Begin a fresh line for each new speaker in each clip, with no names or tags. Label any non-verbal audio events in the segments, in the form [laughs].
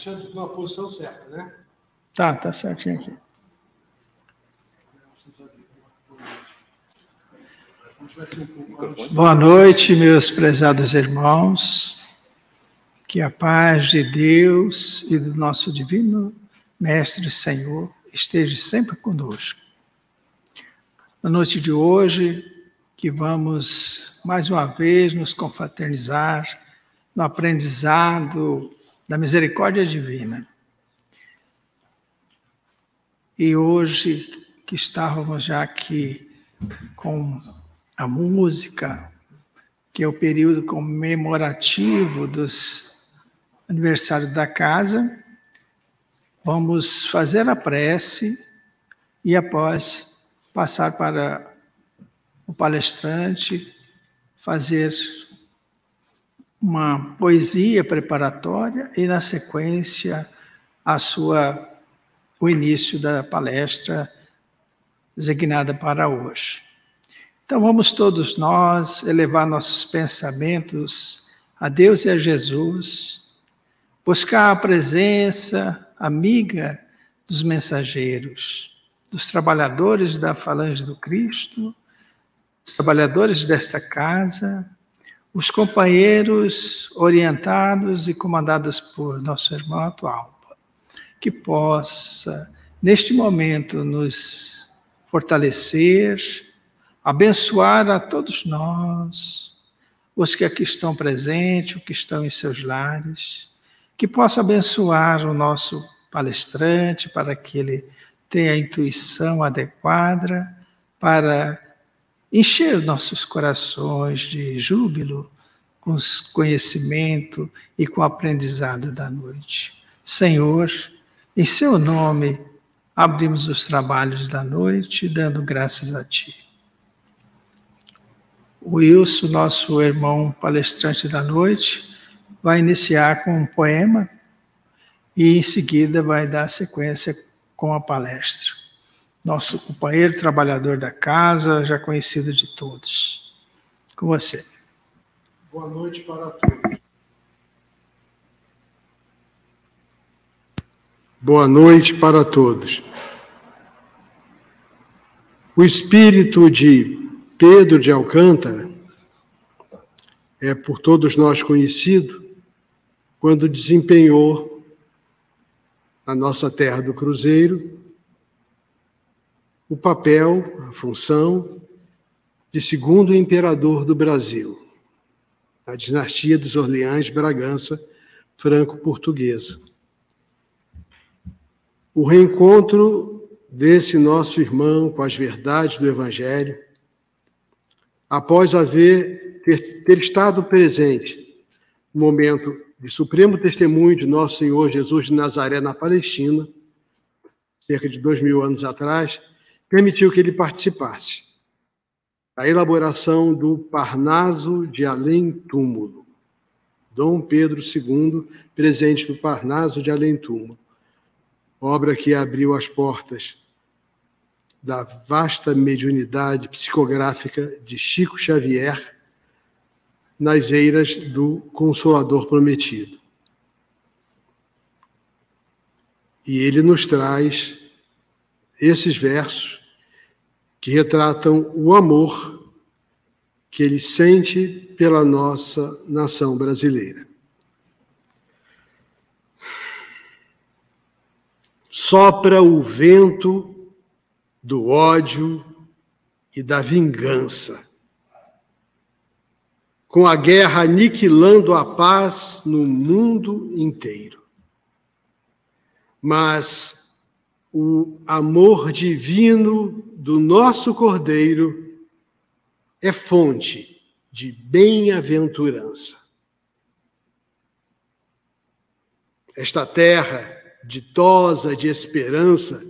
Alexandre, na posição certa, né?
Tá, tá certinho aqui. Boa noite, meus prezados irmãos. Que a paz de Deus e do nosso divino Mestre Senhor esteja sempre conosco. Na noite de hoje, que vamos mais uma vez nos confraternizar no aprendizado da misericórdia divina. E hoje que estávamos já aqui com a música, que é o período comemorativo dos aniversários da casa, vamos fazer a prece e após passar para o palestrante fazer uma poesia preparatória e, na sequência, a sua, o início da palestra designada para hoje. Então, vamos todos nós elevar nossos pensamentos a Deus e a Jesus, buscar a presença amiga dos mensageiros, dos trabalhadores da Falange do Cristo, dos trabalhadores desta casa, os companheiros orientados e comandados por nosso irmão atual, que possa, neste momento, nos fortalecer, abençoar a todos nós, os que aqui estão presentes, os que estão em seus lares, que possa abençoar o nosso palestrante para que ele tenha a intuição adequada para encher nossos corações de júbilo com conhecimento e com o aprendizado da noite. Senhor, em seu nome, abrimos os trabalhos da noite, dando graças a Ti. O Wilson, nosso irmão palestrante da noite, vai iniciar com um poema e em seguida vai dar sequência com a palestra nosso companheiro trabalhador da casa, já conhecido de todos. Com você.
Boa noite para todos. Boa noite para todos. O espírito de Pedro de Alcântara é por todos nós conhecido quando desempenhou a nossa terra do Cruzeiro o papel, a função de segundo imperador do Brasil, a dinastia dos Orleans Bragança franco-portuguesa. O reencontro desse nosso irmão com as verdades do Evangelho, após haver ter, ter estado presente no momento de supremo testemunho de nosso Senhor Jesus de Nazaré na Palestina, cerca de dois mil anos atrás, permitiu que ele participasse da elaboração do Parnaso de Além Túmulo. Dom Pedro II, presente no Parnaso de Além Túmulo, obra que abriu as portas da vasta mediunidade psicográfica de Chico Xavier nas eiras do Consolador Prometido. E ele nos traz esses versos que retratam o amor que ele sente pela nossa nação brasileira. Sopra o vento do ódio e da vingança, com a guerra aniquilando a paz no mundo inteiro. Mas o amor divino do nosso Cordeiro é fonte de bem-aventurança. Esta terra ditosa de esperança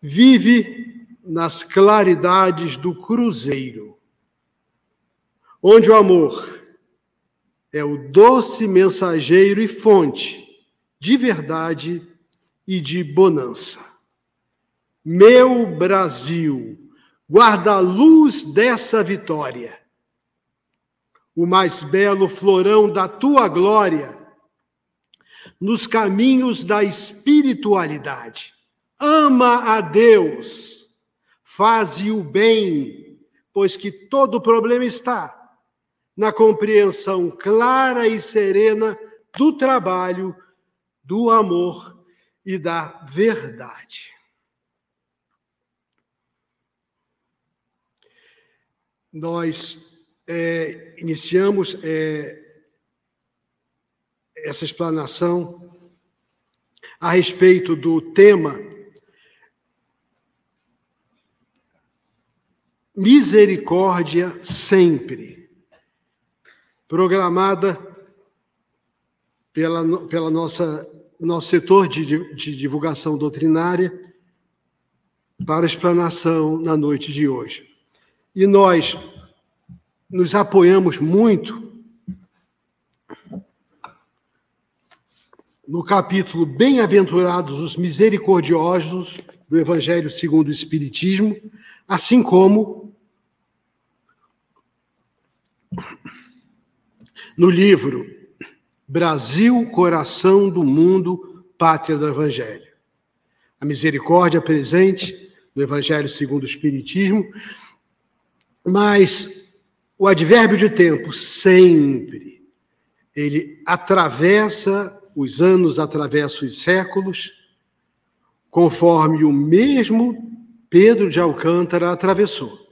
vive nas claridades do cruzeiro, onde o amor é o doce mensageiro e fonte de verdade e de bonança. Meu Brasil, guarda a luz dessa vitória. O mais belo florão da tua glória nos caminhos da espiritualidade. Ama a Deus, faze o bem, pois que todo problema está na compreensão clara e serena do trabalho, do amor e da verdade. Nós é, iniciamos é, essa explanação a respeito do tema misericórdia sempre, programada pela, pela nossa nosso setor de, de divulgação doutrinária para explanação na noite de hoje. E nós nos apoiamos muito no capítulo Bem-aventurados os misericordiosos do Evangelho segundo o Espiritismo, assim como no livro Brasil, coração do mundo, pátria do Evangelho. A misericórdia presente no Evangelho segundo o Espiritismo, mas o advérbio de tempo, sempre, ele atravessa os anos, atravessa os séculos, conforme o mesmo Pedro de Alcântara atravessou,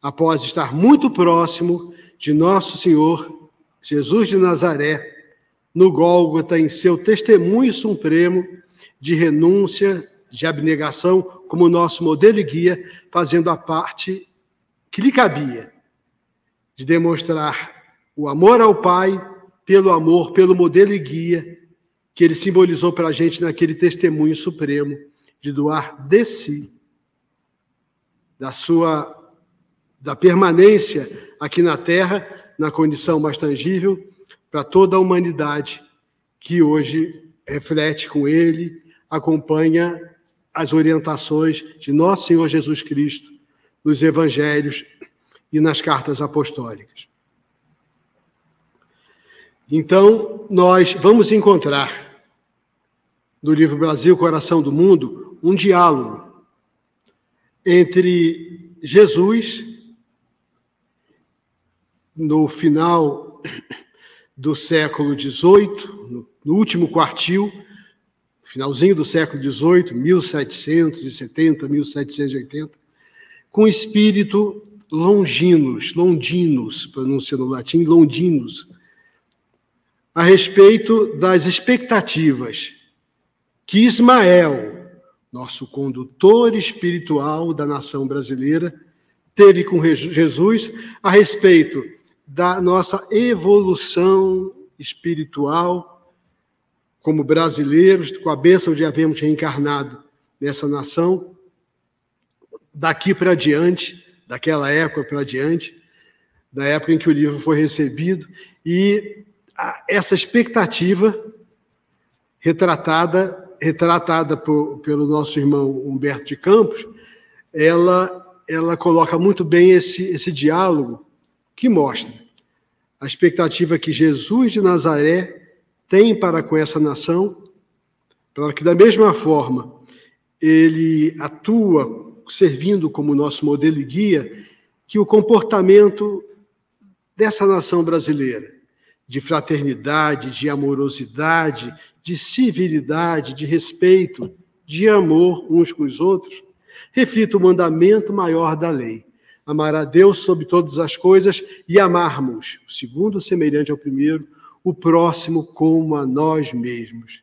após estar muito próximo de Nosso Senhor Jesus de Nazaré, no Gólgota, em seu testemunho supremo de renúncia, de abnegação, como nosso modelo e guia, fazendo a parte que lhe cabia, de demonstrar o amor ao Pai pelo amor, pelo modelo e guia que ele simbolizou para a gente naquele testemunho supremo de doar de si, da sua da permanência aqui na Terra, na condição mais tangível, para toda a humanidade que hoje reflete com ele, acompanha as orientações de nosso Senhor Jesus Cristo nos evangelhos e nas cartas apostólicas. Então, nós vamos encontrar no livro Brasil, Coração do Mundo, um diálogo entre Jesus, no final do século XVIII, no último quartil, finalzinho do século XVIII, 1770, 1780, com espírito longinos, longinos, pronuncia no latim, longinos, a respeito das expectativas que Ismael, nosso condutor espiritual da nação brasileira, teve com Jesus a respeito da nossa evolução espiritual como brasileiros, com a bênção de havermos reencarnado nessa nação, daqui para diante, daquela época para diante, da época em que o livro foi recebido, e essa expectativa retratada retratada por, pelo nosso irmão Humberto de Campos, ela ela coloca muito bem esse esse diálogo que mostra a expectativa que Jesus de Nazaré tem para com essa nação, para que da mesma forma ele atua servindo como nosso modelo e guia, que o comportamento dessa nação brasileira, de fraternidade, de amorosidade, de civilidade, de respeito, de amor uns com os outros, reflita o mandamento maior da lei: amar a Deus sobre todas as coisas e amarmos, o segundo semelhante ao primeiro, o próximo como a nós mesmos.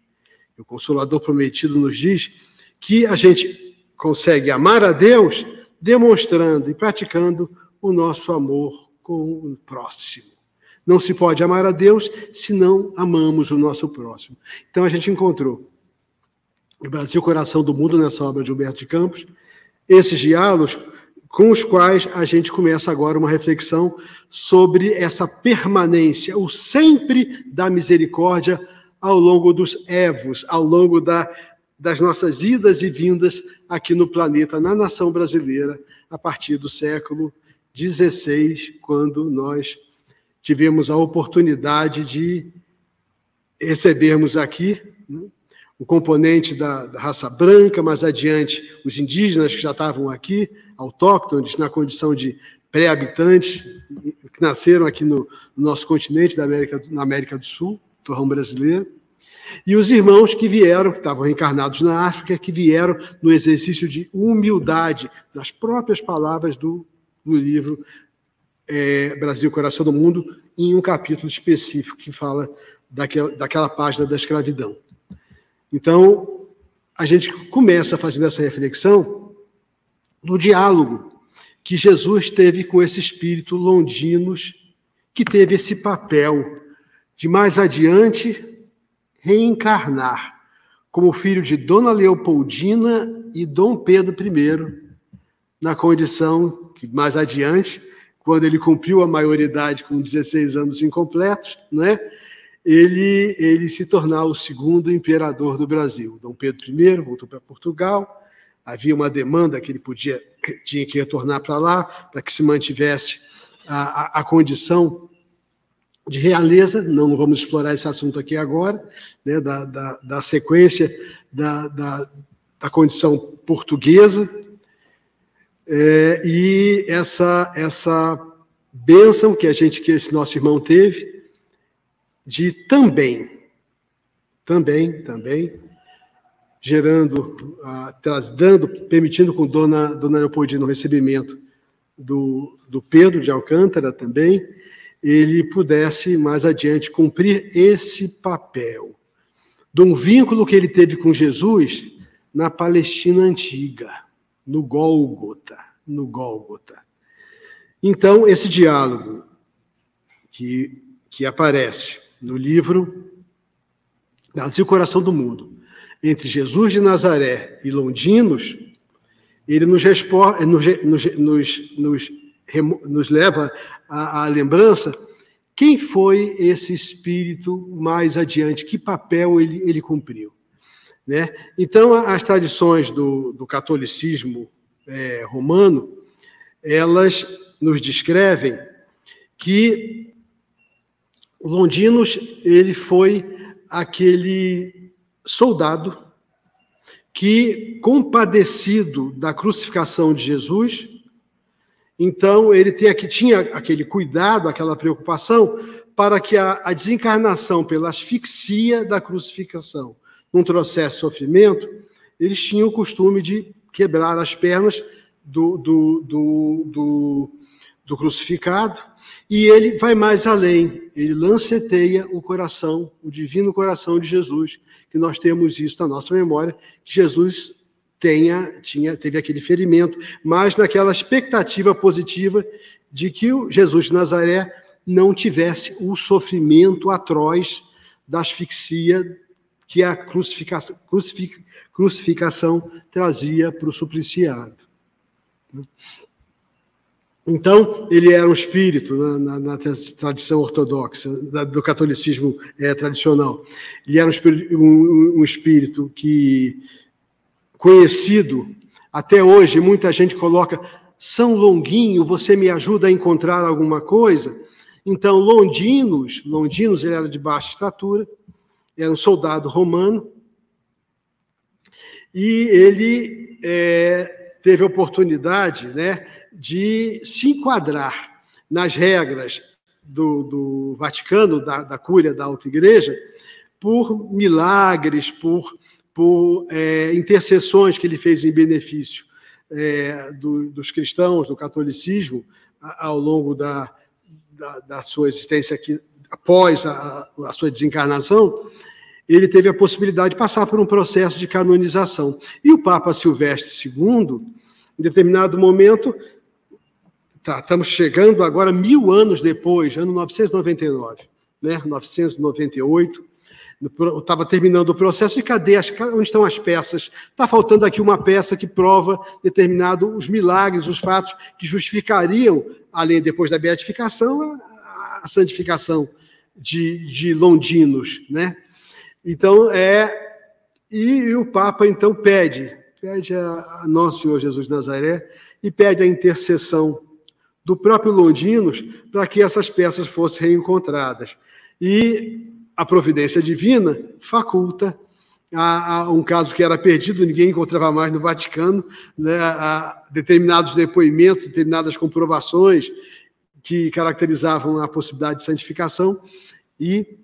O Consolador prometido nos diz que a gente consegue amar a Deus demonstrando e praticando o nosso amor com o próximo. Não se pode amar a Deus se não amamos o nosso próximo. Então a gente encontrou no Brasil Coração do Mundo, nessa obra de Humberto de Campos, esses diálogos com os quais a gente começa agora uma reflexão sobre essa permanência, o sempre da misericórdia ao longo dos evos, ao longo da das nossas idas e vindas aqui no planeta, na nação brasileira, a partir do século XVI, quando nós tivemos a oportunidade de recebermos aqui né, o componente da, da, raça branca, mais adiante os indígenas que já estavam aqui, autóctones, na condição de pré-habitantes, que nasceram aqui no, no, nosso continente, da América, na América do Sul, torrão brasileiro, e os irmãos que vieram, que estavam reencarnados na África, que vieram no exercício de humildade, nas próprias palavras do, do livro é, Brasil, Coração do Mundo, em um capítulo específico que fala daquela, daquela página da escravidão. Então, a gente começa fazendo essa reflexão no diálogo que Jesus teve com esse espírito londinos, que teve esse papel de mais adiante reencarnar como filho de Dona Leopoldina e Dom Pedro I, na condição que mais adiante, quando ele cumpriu a maioridade com 16 anos incompletos, né, ele, ele se tornar o segundo imperador do Brasil. Dom Pedro I voltou para Portugal, havia uma demanda que ele podia tinha que retornar para lá para que se mantivesse a, a, a, condição de realeza. Não vamos explorar esse assunto aqui agora, né, da, da, da sequência da, da, da, condição portuguesa é, e essa essa bênção que a gente que esse nosso irmão teve de também, também, também, gerando, uh, dando, permitindo com Dona, Dona Leopoldina o recebimento do, do Pedro de Alcântara também, ele pudesse mais adiante cumprir esse papel de um vínculo que ele teve com Jesus na Palestina antiga, no Gólgota, no Gólgota. Então, esse diálogo que, que aparece no livro Brasil Coração do Mundo, entre Jesus de Nazaré e Londinos, ele nos, nos, nos, nos, leva à lembrança quem foi esse espírito mais adiante, que papel ele, ele cumpriu. Né? Então, as tradições do, do catolicismo é, romano, elas nos descrevem que Londinos, ele foi aquele soldado que, compadecido da crucificação de Jesus, então ele tem aqui, tinha aquele cuidado, aquela preocupação para que a, a desencarnação pela asfixia da crucificação não trouxesse sofrimento, eles tinham o costume de quebrar as pernas do, do, do, do, do crucificado e ele vai mais além, ele lanceteia o coração, o divino coração de Jesus, que nós temos isso na nossa memória, que Jesus tenha, tinha, teve aquele ferimento, mas naquela expectativa positiva de que o Jesus de Nazaré não tivesse o sofrimento atroz da asfixia que a crucificação, crucificação trazia para o supliciado. Então, ele era um espírito na, na, na tradição ortodoxa, da, do catolicismo é, tradicional. Ele era um um, um espírito, que, conhecido, até hoje, muita gente coloca, São Longuinho, você me ajuda a encontrar alguma coisa? Então, Londinos, Londinos ele era de baixa estatura, era um soldado romano, e ele é, teve a oportunidade, né, de se enquadrar nas regras do, do Vaticano, da, da Cúria da Alta Igreja, por milagres, por, por é, intercessões que ele fez em benefício é, do, dos cristãos, do catolicismo, ao longo da, da, da sua existência aqui, após a, a, sua desencarnação, ele teve a possibilidade de passar por um processo de canonização. E o Papa Silvestre II, em determinado momento, Tá, estamos chegando agora mil anos depois, ano 999, né? 998. Estava terminando o processo e cadê as, onde estão as peças? Está faltando aqui uma peça que prova determinado os milagres, os fatos que justificariam, além depois da beatificação, a, a santificação de, de Londinos, né? Então é e, o Papa então pede, pede a, nosso Senhor Jesus Nazaré e pede a intercessão do próprio Londinos para que essas peças fossem reencontradas. E a providência divina faculta. A, a, um caso que era perdido, ninguém encontrava mais no Vaticano, né, a determinados depoimentos, determinadas comprovações que caracterizavam a possibilidade de santificação, e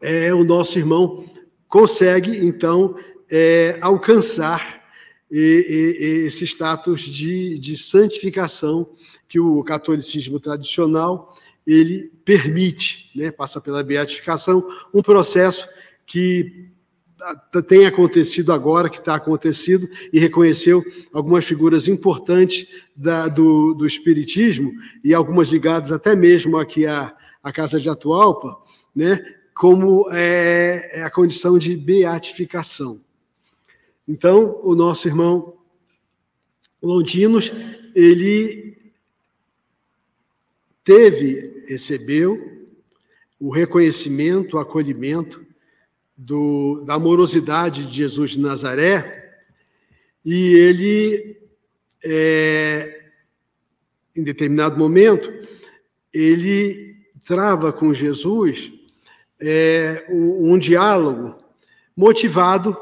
é, o nosso irmão consegue, então, é, alcançar e, e, esse status de, de santificação que o catolicismo tradicional ele permite, né, passa pela beatificação, um processo que tem acontecido agora, que está acontecido, e reconheceu algumas figuras importantes da, do, do Espiritismo, e algumas ligadas até mesmo aqui à, à Casa de Atualpa, né, como é, é a condição de beatificação. Então, o nosso irmão Londinos, ele teve, recebeu o reconhecimento, o acolhimento do, da amorosidade de Jesus de Nazaré, e ele, é, em determinado momento, ele trava com Jesus é, um, um diálogo motivado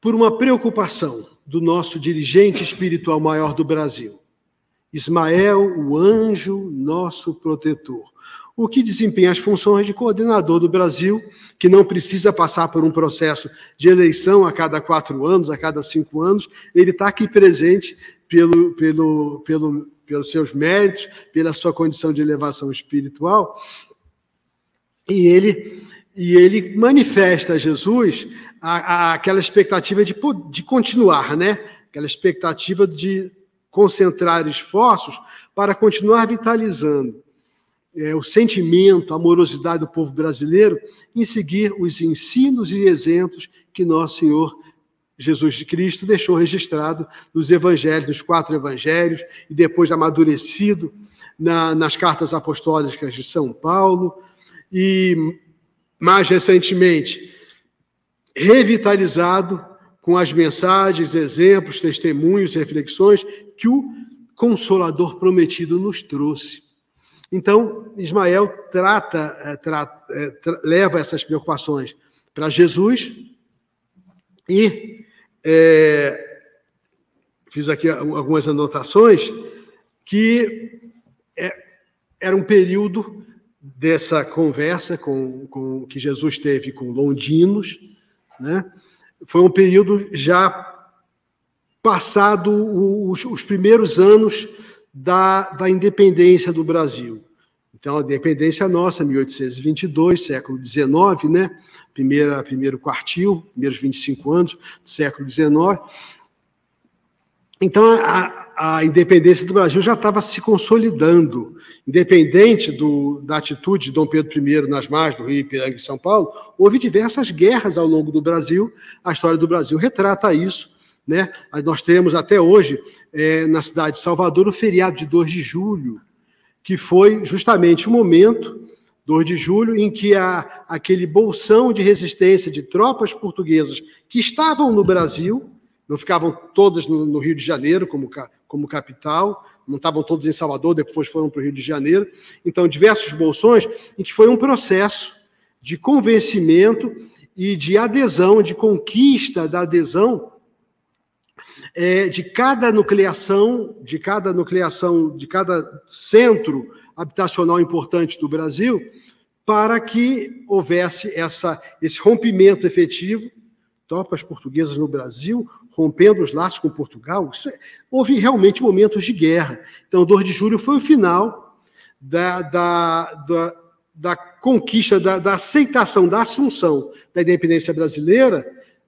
por uma preocupação do nosso dirigente espiritual maior do Brasil, Ismael, o anjo nosso protetor o que desempenha as funções de coordenador do Brasil, que não precisa passar por um processo de eleição a cada quatro anos, a cada cinco anos, ele está aqui presente pelo, pelo, pelo, pelos seus méritos, pela sua condição de elevação espiritual, e ele, e ele manifesta a Jesus a, a, aquela expectativa de, de continuar, né? aquela expectativa de concentrar esforços para continuar vitalizando é, o sentimento, a amorosidade do povo brasileiro em seguir os ensinos e exemplos que nosso Senhor Jesus Cristo deixou registrado nos evangelhos, nos quatro evangelhos, e depois amadurecido na, nas cartas apostólicas de São Paulo, e mais recentemente revitalizado com as mensagens, exemplos, testemunhos, reflexões que o Consolador prometido nos trouxe. Então, Ismael trata, é, trata é, tra, leva essas preocupações para Jesus e é, fiz aqui algumas anotações que é, era um período dessa conversa com, com que Jesus teve com Londinos, né? Foi um período já passado os, os primeiros anos da, da independência do Brasil. Então, a independência nossa, 1822, século XIX, né? Primeira, primeiro quartil, primeiros 25 anos do século XIX. Então, a, a independência do Brasil já estava se consolidando. Independente do, da atitude de Dom Pedro I nas margens do Rio, Ipiranga e São Paulo, houve diversas guerras ao longo do Brasil. A história do Brasil retrata isso. Né? Nós temos até hoje, é, na cidade de Salvador, o feriado de 2 de julho, que foi justamente o momento, 2 de julho, em que a, aquele bolsão de resistência de tropas portuguesas que estavam no Brasil, não ficavam todas no, no Rio de Janeiro como, como capital, não estavam todos em Salvador, depois foram para o Rio de Janeiro. Então, diversos bolsões, em que foi um processo de convencimento e de adesão, de conquista da adesão é, de cada nucleação, de cada nucleação, de cada centro habitacional importante do Brasil, para que houvesse essa, esse rompimento efetivo, tropas portuguesas no Brasil, rompendo os laços com Portugal, é, houve realmente momentos de guerra. Então, 2 de julho foi o final da, da, da, da conquista, da, da aceitação, da assunção da independência brasileira,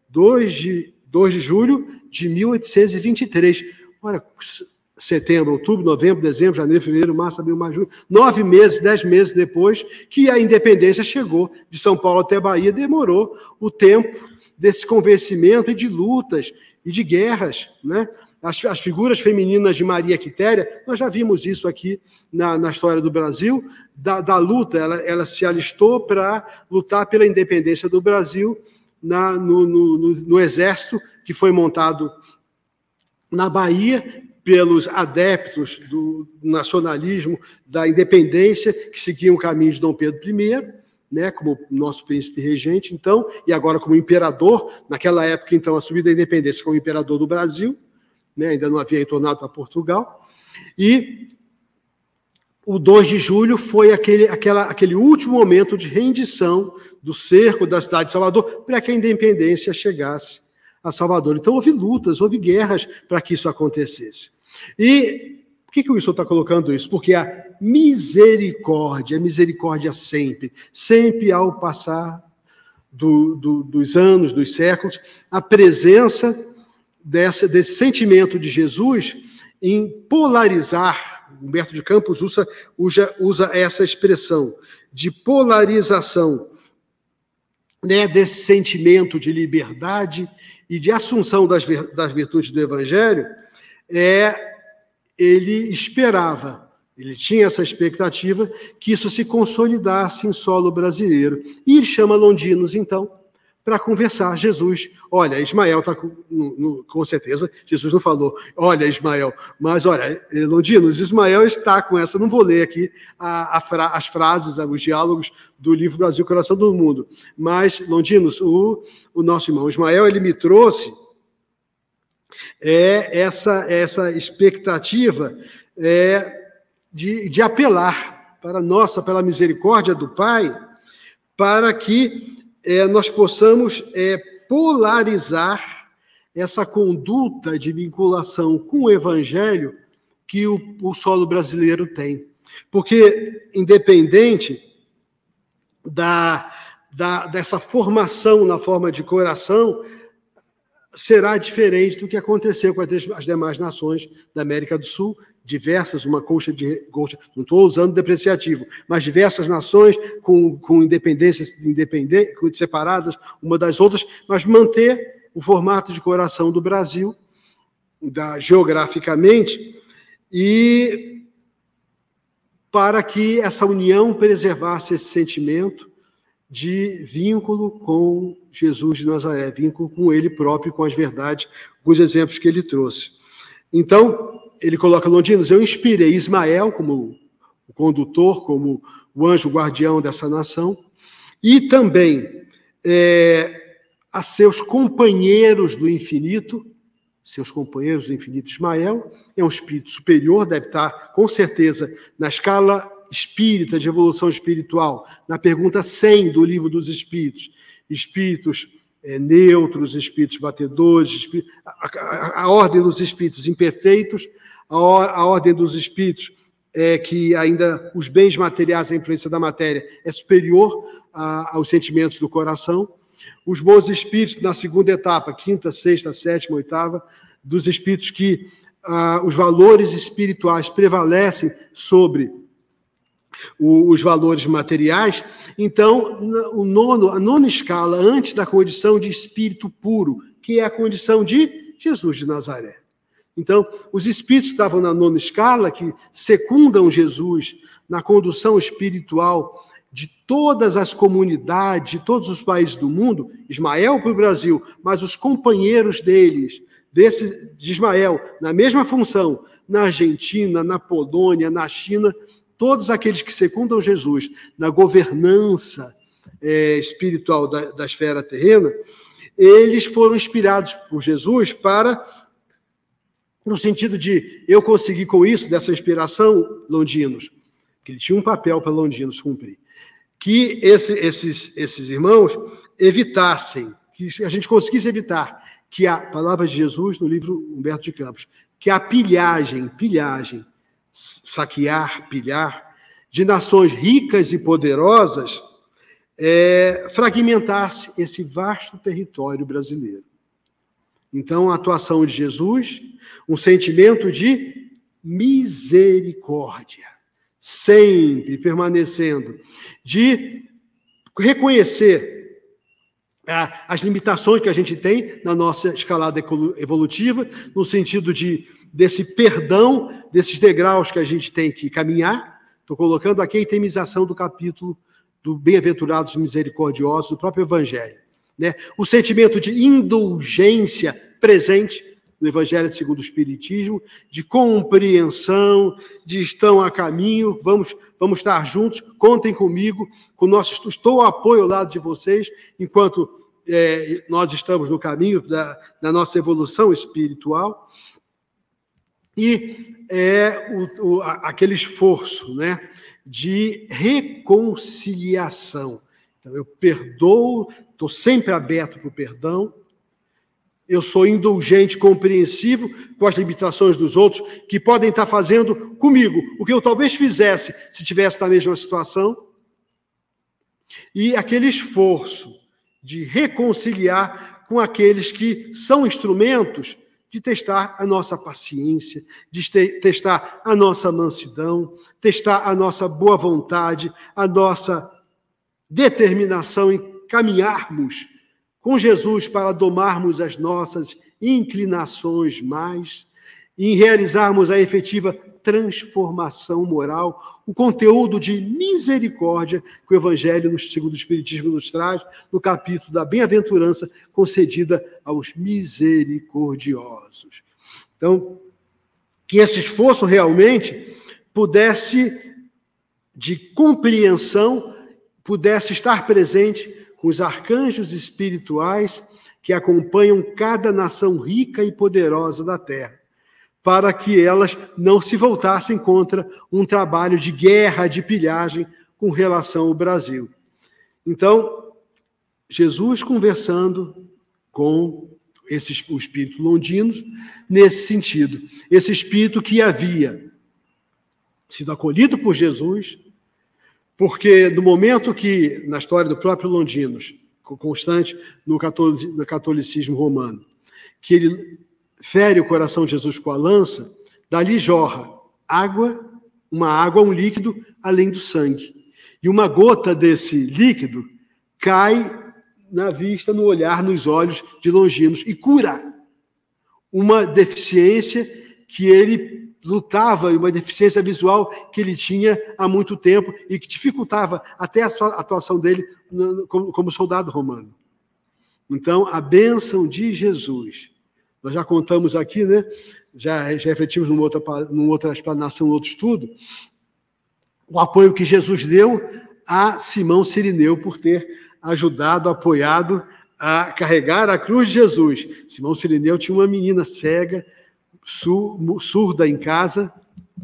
2 de, 2 de julho de 1823. Olha, setembro, outubro, novembro, dezembro, janeiro, fevereiro, março, abril, maio, junho, nove meses, dez meses depois que a independência chegou de São Paulo até Bahia, demorou o tempo desse convencimento e de lutas e de guerras, né? As, as figuras femininas de Maria Quitéria, nós já vimos isso aqui na, na história do Brasil, da, da luta, ela, ela se alistou para lutar pela independência do Brasil na, no, no, no, no exército que foi montado na Bahia pelos adeptos do nacionalismo, da independência, que seguiam o caminho de Dom Pedro I, né, como nosso príncipe regente, então, e agora como imperador, naquela época, então, assumido a independência como imperador do Brasil, né, ainda não havia retornado para Portugal, e o 2 de julho foi aquele, aquela, aquele último momento de rendição do cerco da cidade de Salvador para que a independência chegasse a Salvador. Então houve lutas, houve guerras para que isso acontecesse. E por que, que o Wilson está colocando isso? Porque a misericórdia, a misericórdia sempre, sempre ao passar do, do, dos anos, dos séculos, a presença dessa, desse sentimento de Jesus em polarizar, Humberto de Campos usa, usa, usa essa expressão, de polarização né, desse sentimento de liberdade e de assunção das, das virtudes do Evangelho, é, ele esperava, ele tinha essa expectativa que isso se consolidasse em solo brasileiro. E ele chama Londinos, então, para conversar. Jesus, olha, Ismael está com, com, certeza, Jesus não falou, olha, Ismael, mas olha, Londinos, Ismael está com essa, não vou ler aqui a, a fra, as frases, os diálogos do livro Brasil, Coração do Mundo, mas, Londinos, o, o nosso irmão Ismael, ele me trouxe é essa, essa expectativa é, de, de apelar para nossa, pela misericórdia do Pai, para que é, nós possamos é, polarizar essa conduta de vinculação com o Evangelho que o, o solo brasileiro tem. Porque, independente da, da, dessa formação na forma de coração, será diferente do que aconteceu com as demais nações da América do Sul, diversas, uma colcha de colcha, não estou usando depreciativo, mas diversas nações com, com independências independentes, separadas uma das outras, mas manter o formato de coração do Brasil, da, geograficamente, e para que essa união preservasse esse sentimento de vínculo com Jesus de Nazaré, vínculo com ele próprio, com as verdades, com os exemplos que ele trouxe. Então, ele coloca Londinos, eu inspirei Ismael como o condutor, como o anjo guardião dessa nação, e também é, a seus companheiros do infinito, seus companheiros do infinito, Ismael é um espírito superior, deve estar com certeza na escala espírita de evolução espiritual, na pergunta 100 do livro dos espíritos, espíritos é, neutros, espíritos batedores, a, a, a, ordem dos espíritos imperfeitos, a, ordem dos espíritos é que ainda os bens materiais, a influência da matéria, é superior a, aos sentimentos do coração. Os bons espíritos, na segunda etapa, quinta, sexta, sétima, oitava, dos espíritos que ah, os valores espirituais prevalecem sobre os valores materiais. Então, o nono, a nona escala, antes da condição de espírito puro, que é a condição de Jesus de Nazaré. Então, os espíritos estavam na nona escala, que secundam Jesus na condução espiritual de todas as comunidades, de todos os países do mundo, Ismael para o Brasil, mas os companheiros deles, desse, de Ismael, na mesma função, na Argentina, na Polônia, na China, todos aqueles que secundam Jesus na governança é, espiritual da, da esfera terrena, eles foram inspirados por Jesus para no sentido de eu consegui com isso, dessa inspiração, Londinos, que ele tinha um papel para Londinos cumprir, que esse, esses, esses irmãos evitassem, que a gente conseguisse evitar que a palavra de Jesus no livro Humberto de Campos, que a pilhagem, pilhagem, saquear, pilhar, de nações ricas e poderosas, é, fragmentasse esse vasto território brasileiro. Então, a atuação de Jesus, um sentimento de misericórdia, sempre permanecendo, de reconhecer as limitações que a gente tem na nossa escalada evolutiva, no sentido de desse perdão, desses degraus que a gente tem que caminhar. Estou colocando aqui a itemização do capítulo do Bem-aventurados Misericordiosos, do próprio Evangelho. Né? O sentimento de indulgência presente no Evangelho segundo o Espiritismo, de compreensão, de estão a caminho, vamos, vamos estar juntos, contem comigo, com nosso, estou ao apoio ao lado de vocês, enquanto é, nós estamos no caminho da, da nossa evolução espiritual. E é o, o, aquele esforço né, de reconciliação. Então, eu perdoo, estou sempre aberto para o perdão, eu sou indulgente, compreensivo com as limitações dos outros que podem estar fazendo comigo o que eu talvez fizesse se tivesse na mesma situação. E aquele esforço de reconciliar com aqueles que são instrumentos de testar a nossa paciência, de testar a nossa mansidão, testar a nossa boa vontade, a nossa determinação em caminharmos com Jesus para domarmos as nossas inclinações mais, em realizarmos a efetiva transformação moral, o conteúdo de misericórdia que o Evangelho, segundo o Espiritismo, nos traz, no capítulo da bem-aventurança concedida aos misericordiosos. Então, que esse esforço realmente pudesse, de compreensão, pudesse estar presente com os arcanjos espirituais que acompanham cada nação rica e poderosa da terra, para que elas não se voltassem contra um trabalho de guerra, de pilhagem com relação ao Brasil. Então, Jesus conversando com esse, o espírito londino nesse sentido. Esse espírito que havia sido acolhido por Jesus, porque no momento que, na história do próprio Londinos, constante no catolicismo romano, que ele fere o coração de Jesus com a lança, dali jorra água, uma água, um líquido, além do sangue. E uma gota desse líquido cai na vista, no olhar, nos olhos de Longinos e cura uma deficiência que ele lutava e uma deficiência visual que ele tinha há muito tempo e que dificultava até a sua atuação dele como soldado romano. Então, a bênção de Jesus. Nós já contamos aqui, né? Já, já refletimos numa outra, numa outra explanação, outro estudo, o apoio que Jesus deu a Simão Sirineu por ter ajudado, apoiado a carregar a cruz de Jesus. Simão Sirineu tinha uma menina cega, surda em casa,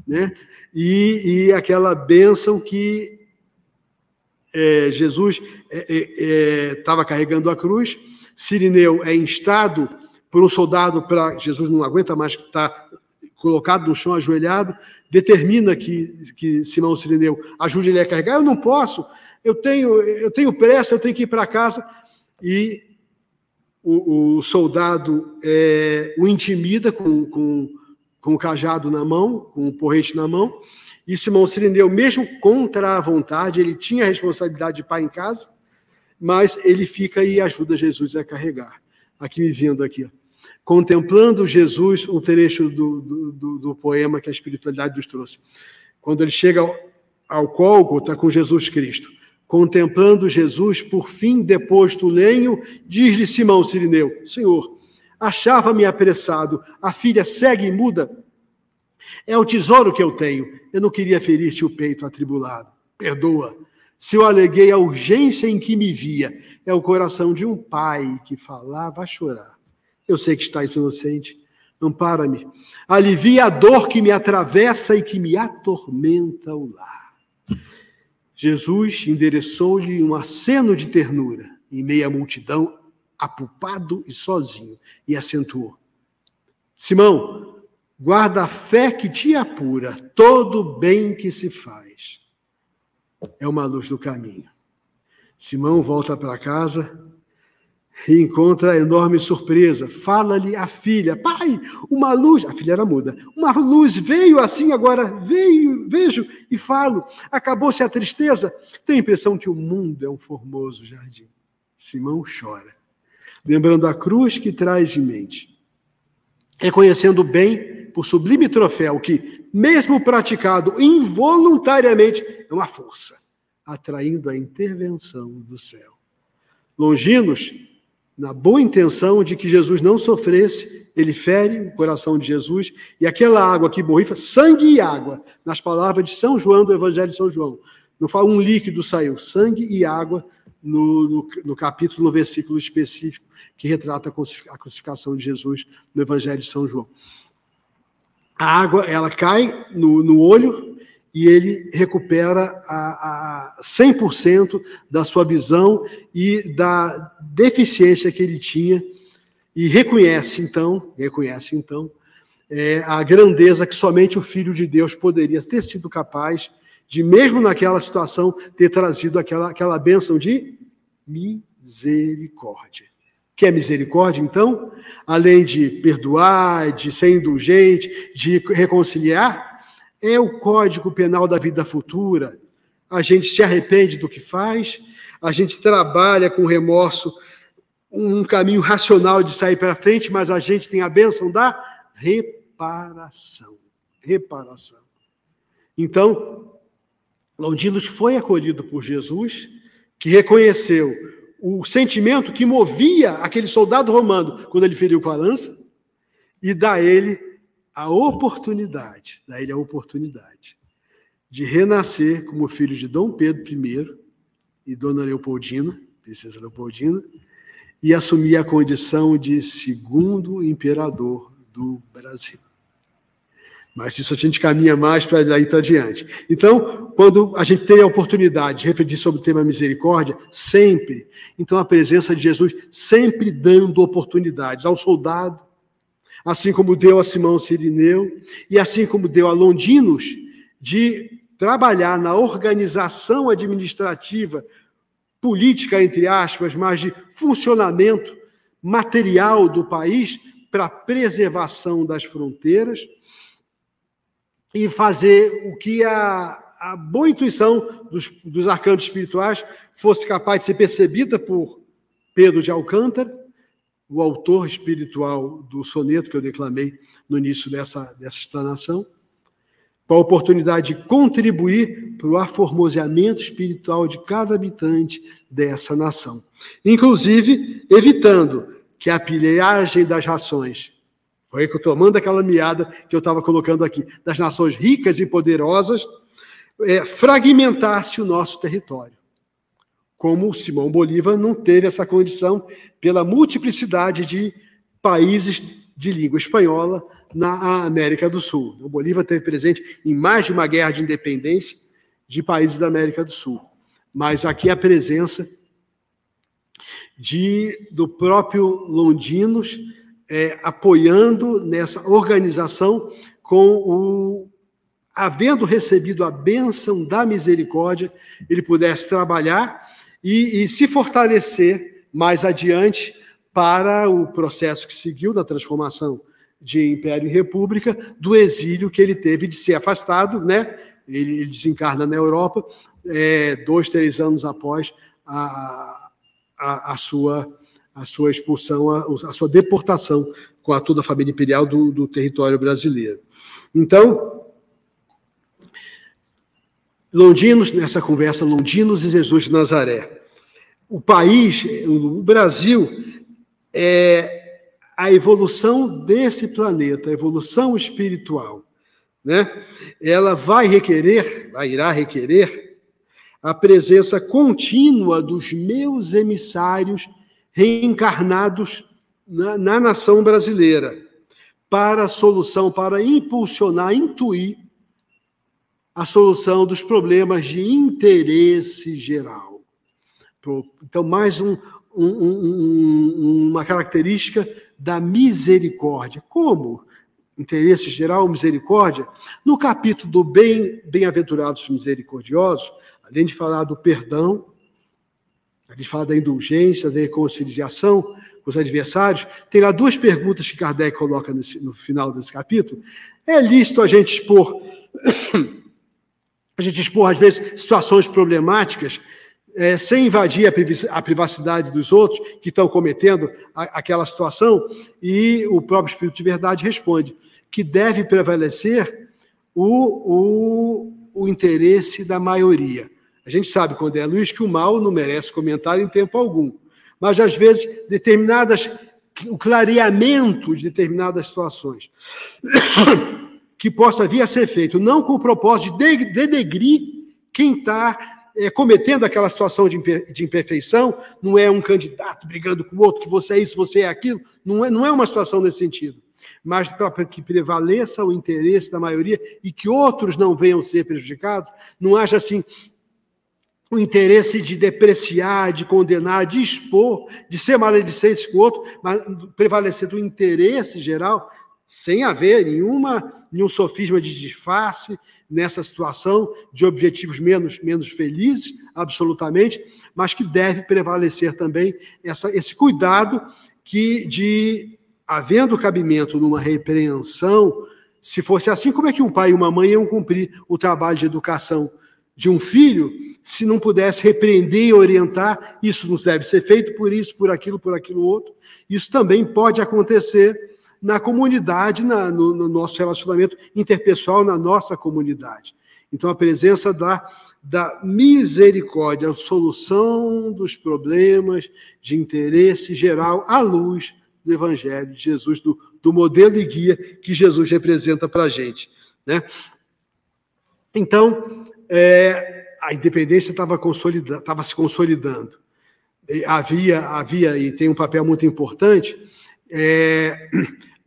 né? E, e aquela bênção que é, Jesus estava é, é, é carregando a cruz, Sirineu é instado por um soldado para Jesus não aguenta mais estar tá colocado no chão ajoelhado, determina que, que Simão Sirineu ajude ele a carregar. Eu não posso, eu tenho, eu tenho pressa, eu tenho que ir para casa. E o, o soldado é, o intimida com, com, com o cajado na mão, com o porrete na mão, e Simão Sirineu, mesmo contra a vontade, ele tinha a responsabilidade de pai em casa, mas ele fica e ajuda Jesus a carregar. Aqui me vindo aqui. Contemplando Jesus, um trecho do, do, do, poema que a espiritualidade nos trouxe. Quando ele chega ao, ao está com Jesus Cristo. Contemplando Jesus, por fim, deposto o lenho, diz-lhe Simão Sirineu: Senhor, achava-me apressado, a filha cega e muda. É o tesouro que eu tenho. Eu não queria ferir-te o peito atribulado. Perdoa. Se eu aleguei a urgência em que me via, é o coração de um pai que falava a chorar. Eu sei que estás inocente. Ampara-me. Alivia a dor que me atravessa e que me atormenta o lar. Jesus endereçou-lhe um aceno de ternura em meio à multidão, apupado e sozinho, e acentuou: Simão, guarda a fé que te apura, todo bem que se faz. É uma luz do caminho. Simão volta para casa, e encontra enorme surpresa. Fala-lhe a filha: Pai, uma luz. A filha era muda. Uma luz veio assim, agora veio, vejo e falo. Acabou-se a tristeza. Tenho a impressão que o mundo é um formoso jardim. Simão chora, lembrando a cruz que traz em mente. Reconhecendo bem, por sublime troféu, que, mesmo praticado involuntariamente, é uma força, atraindo a intervenção do céu. Longinos na boa intenção de que Jesus não sofresse, ele fere o coração de Jesus, e aquela água que borrifa, sangue e água, nas palavras de São João, do Evangelho de São João. Não fala um líquido saiu, sangue e água no, no, no capítulo, no versículo específico que retrata a crucificação de Jesus no Evangelho de São João. A água, ela cai no, no olho e ele recupera a, a 100% da sua visão e da deficiência que ele tinha e reconhece então, reconhece então, é, a grandeza que somente o Filho de Deus poderia ter sido capaz de, mesmo naquela situação, ter trazido aquela, aquela bênção de misericórdia. Que é misericórdia, então? Além de perdoar, de ser indulgente, de reconciliar, é o código penal da vida futura. A gente se arrepende do que faz, a gente trabalha com remorso um caminho racional de sair para frente, mas a gente tem a bênção da reparação. Reparação. Então, Londinos foi acolhido por Jesus, que reconheceu o sentimento que movia aquele soldado romano quando ele feriu com a lança, e dá ele a oportunidade, a ele a oportunidade de renascer como filho de Dom Pedro I e Dona Leopoldina, princesa Leopoldina, e assumir a condição de segundo imperador do Brasil. Mas isso a gente caminha mais para daí para diante. Então, quando a gente tem a oportunidade de refletir sobre o tema misericórdia, sempre, então a presença de Jesus sempre dando oportunidades ao soldado, assim como deu a Simão Sirineu, e assim como deu a Londinos, de trabalhar na organização administrativa, política, entre aspas, mas de funcionamento material do país para preservação das fronteiras e fazer o que a, a boa intuição dos, dos espirituais fosse capaz de ser percebida por Pedro de Alcântara, o autor espiritual do soneto que eu declamei no início dessa, dessa explanação, com a oportunidade de contribuir para o aformoseamento espiritual de cada habitante dessa nação. Inclusive, evitando que a pilhagem das rações foi tomando aquela meada que eu estava colocando aqui, das nações ricas e poderosas, é, fragmentasse o nosso território. Como Simão Bolívar não teve essa condição pela multiplicidade de países de língua espanhola na América do Sul. O Bolívar teve presente em mais de uma guerra de independência de países da América do Sul. Mas aqui a presença de, do próprio Londinos é, apoiando nessa organização com o havendo recebido a bênção da misericórdia, ele pudesse trabalhar e, e, se fortalecer mais adiante para o processo que seguiu da transformação de Império em República, do exílio que ele teve de ser afastado, né? Ele, ele desencarna na Europa é, dois, três anos após a, a, a sua a sua expulsão, a, a sua deportação com a toda a família imperial do, do território brasileiro. Então, Londinos, nessa conversa, Londinos e Jesus de Nazaré. O país, o Brasil, é a evolução desse planeta, a evolução espiritual. Né? Ela vai requerer, vai irá requerer, a presença contínua dos meus emissários reencarnados na, na nação brasileira para a solução, para impulsionar, intuir a solução dos problemas de interesse geral. Então, mais um, um, um, uma característica da misericórdia. Como? Interesse geral, misericórdia. No capítulo do bem, Bem-aventurados misericordiosos, além de falar do perdão, a gente fala da indulgência, da reconciliação com os adversários. Tem lá duas perguntas que Kardec coloca nesse, no final desse capítulo. É lícito a gente expor, a gente expor, às vezes, situações problemáticas é, sem invadir a privacidade dos outros que estão cometendo a, aquela situação? E o próprio Espírito de Verdade responde que deve prevalecer o, o, o interesse da maioria. A gente sabe, quando é Luiz, que o mal não merece comentário em tempo algum. mas às vezes determinadas o clareamento de determinadas situações [coughs] que possa vir a ser feito, não com o propósito de denegrir quem está é, cometendo aquela situação de, de imperfeição, não é um candidato brigando com o outro, que você é isso, você é aquilo, não é, não é uma situação nesse sentido, mas para que prevaleça o interesse da maioria e que outros não venham ser prejudicados, não haja assim o interesse de depreciar, de condenar, de expor, de ser maledicente com o outro, mas prevalecer do interesse geral, sem haver nenhuma, nenhum sofisma de disfarce nessa situação de objetivos menos, menos felizes, absolutamente, mas que deve prevalecer também essa, esse cuidado que de, havendo cabimento numa repreensão, se fosse assim, como é que um pai e uma mãe iam cumprir o trabalho de educação de um filho se não pudesse repreender e orientar? Isso não deve ser feito por isso, por aquilo, por aquilo outro. Isso também pode acontecer na comunidade, na, no, no, nosso relacionamento interpessoal, na nossa comunidade. Então, a presença da, da misericórdia, a solução dos problemas de interesse geral à luz do Evangelho de Jesus, do, do modelo e guia que Jesus representa para a gente. Né? Então, é, a independência estava consolida, se consolidando. Havia, havia, e tem um papel muito importante, é,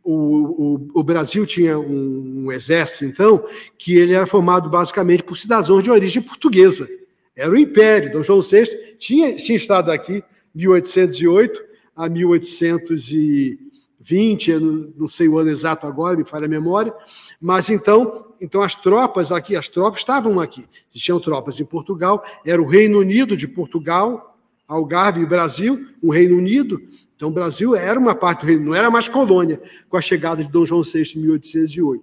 o, o, o, Brasil tinha um, um, exército, então, que ele era formado basicamente por cidadãos de origem portuguesa. Era o Império. Dom João VI tinha, tinha estado aqui 1808 a 1820, eu não, não sei o ano exato agora, me falha a memória, mas então, então as tropas aqui, as tropas estavam aqui. Existiam tropas em Portugal, era o Reino Unido de Portugal, Algarve e Brasil, o Reino Unido, então, o Brasil era uma parte do reino, não era mais colônia, com a chegada de Dom João VI em 1808.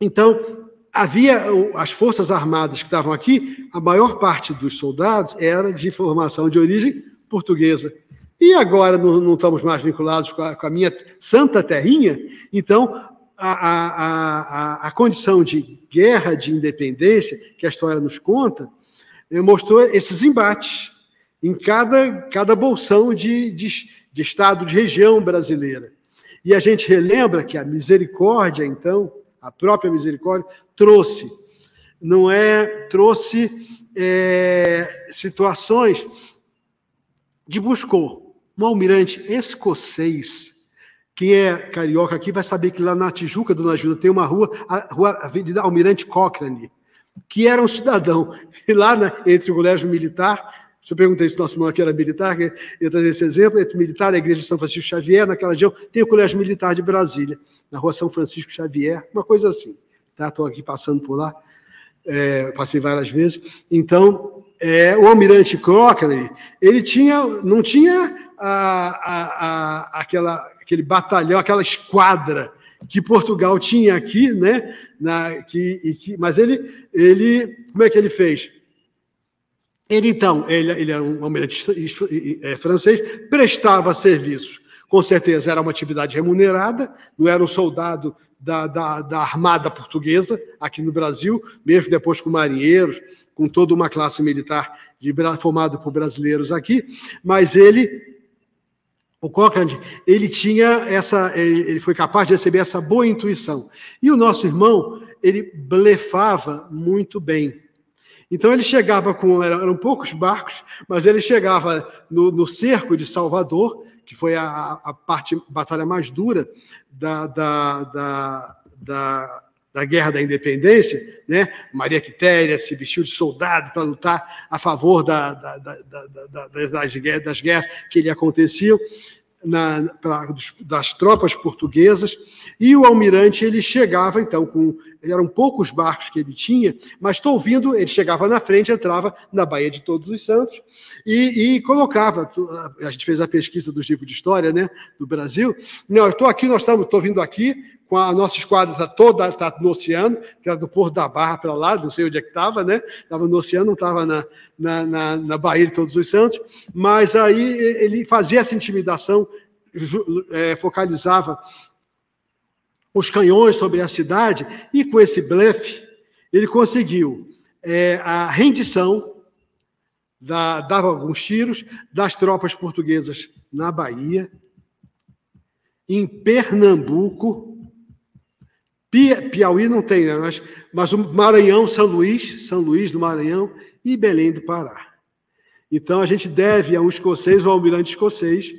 Então, havia as forças armadas que estavam aqui, a maior parte dos soldados era de formação de origem portuguesa. E agora não, não estamos mais vinculados com a, com a, minha santa terrinha, então a, a, a, condição de guerra de independência que a história nos conta eh, mostrou esses embates em cada, cada bolsão de, de, de estado, de região brasileira. E a gente relembra que a misericórdia, então, a própria misericórdia, trouxe, não é, trouxe é, situações de buscou. Um almirante escocês, quem é carioca aqui vai saber que lá na Tijuca, Dona Júlia, tem uma rua, a rua Avenida Almirante Cochrane, que era um cidadão. [laughs] E lá na, entre o colégio militar se eu perguntei se nosso irmão aqui era militar, eu ia trazer esse exemplo, entre militar, a igreja de São Francisco Xavier, naquela região, tem o Colégio Militar de Brasília, na rua São Francisco Xavier, uma coisa assim. Estou tá? aqui passando por lá, é, passei várias vezes. Então, é, o almirante Cochrane, ele tinha, não tinha a, a, a, aquela, aquele batalhão, aquela esquadra que Portugal tinha aqui, né? Na, que, que, mas ele, ele, como é que ele fez? Ele, então, ele, ele era um almirante é, francês, prestava serviços. Com certeza era uma atividade remunerada, não era um soldado da, da, da Armada Portuguesa aqui no Brasil, mesmo depois com marinheiros, com toda uma classe militar de, formada por brasileiros aqui, mas ele o Cochrane, ele tinha essa, ele foi capaz de receber essa boa intuição. E o nosso irmão, ele blefava muito bem. Então ele chegava com, eram poucos barcos, mas ele chegava no, no cerco de Salvador, que foi a, a parte, batalha mais dura da, da, da, da, da Guerra da Independência, né? Maria Quitéria se vestiu de soldado para lutar a favor da, da, da, das, guerras, das guerras que lhe aconteciam na, pra, das tropas portuguesas, e o almirante ele chegava então com eram poucos barcos que ele tinha, mas estou ouvindo, ele chegava na frente, entrava na Baía de Todos os Santos e, e colocava. A gente fez a pesquisa dos livros de história, né, do Brasil. Não, eu estou aqui, nós estamos, estou vindo aqui com a nossa esquadra está toda tá no oceano, que era do Porto da Barra para lá, não sei onde é que estava, né? Estava no oceano, não estava na, na, na, na Baía de Todos os Santos, mas aí ele fazia essa intimidação, é, focalizava os canhões sobre a cidade, e com esse blefe, ele conseguiu é, a rendição da, dava alguns tiros das tropas portuguesas na Bahia, em Pernambuco, Piauí não tem, né? mas, mas o Maranhão, São Luís, São Luís do Maranhão e Belém do Pará. Então a gente deve a um escocês, um almirante escocês,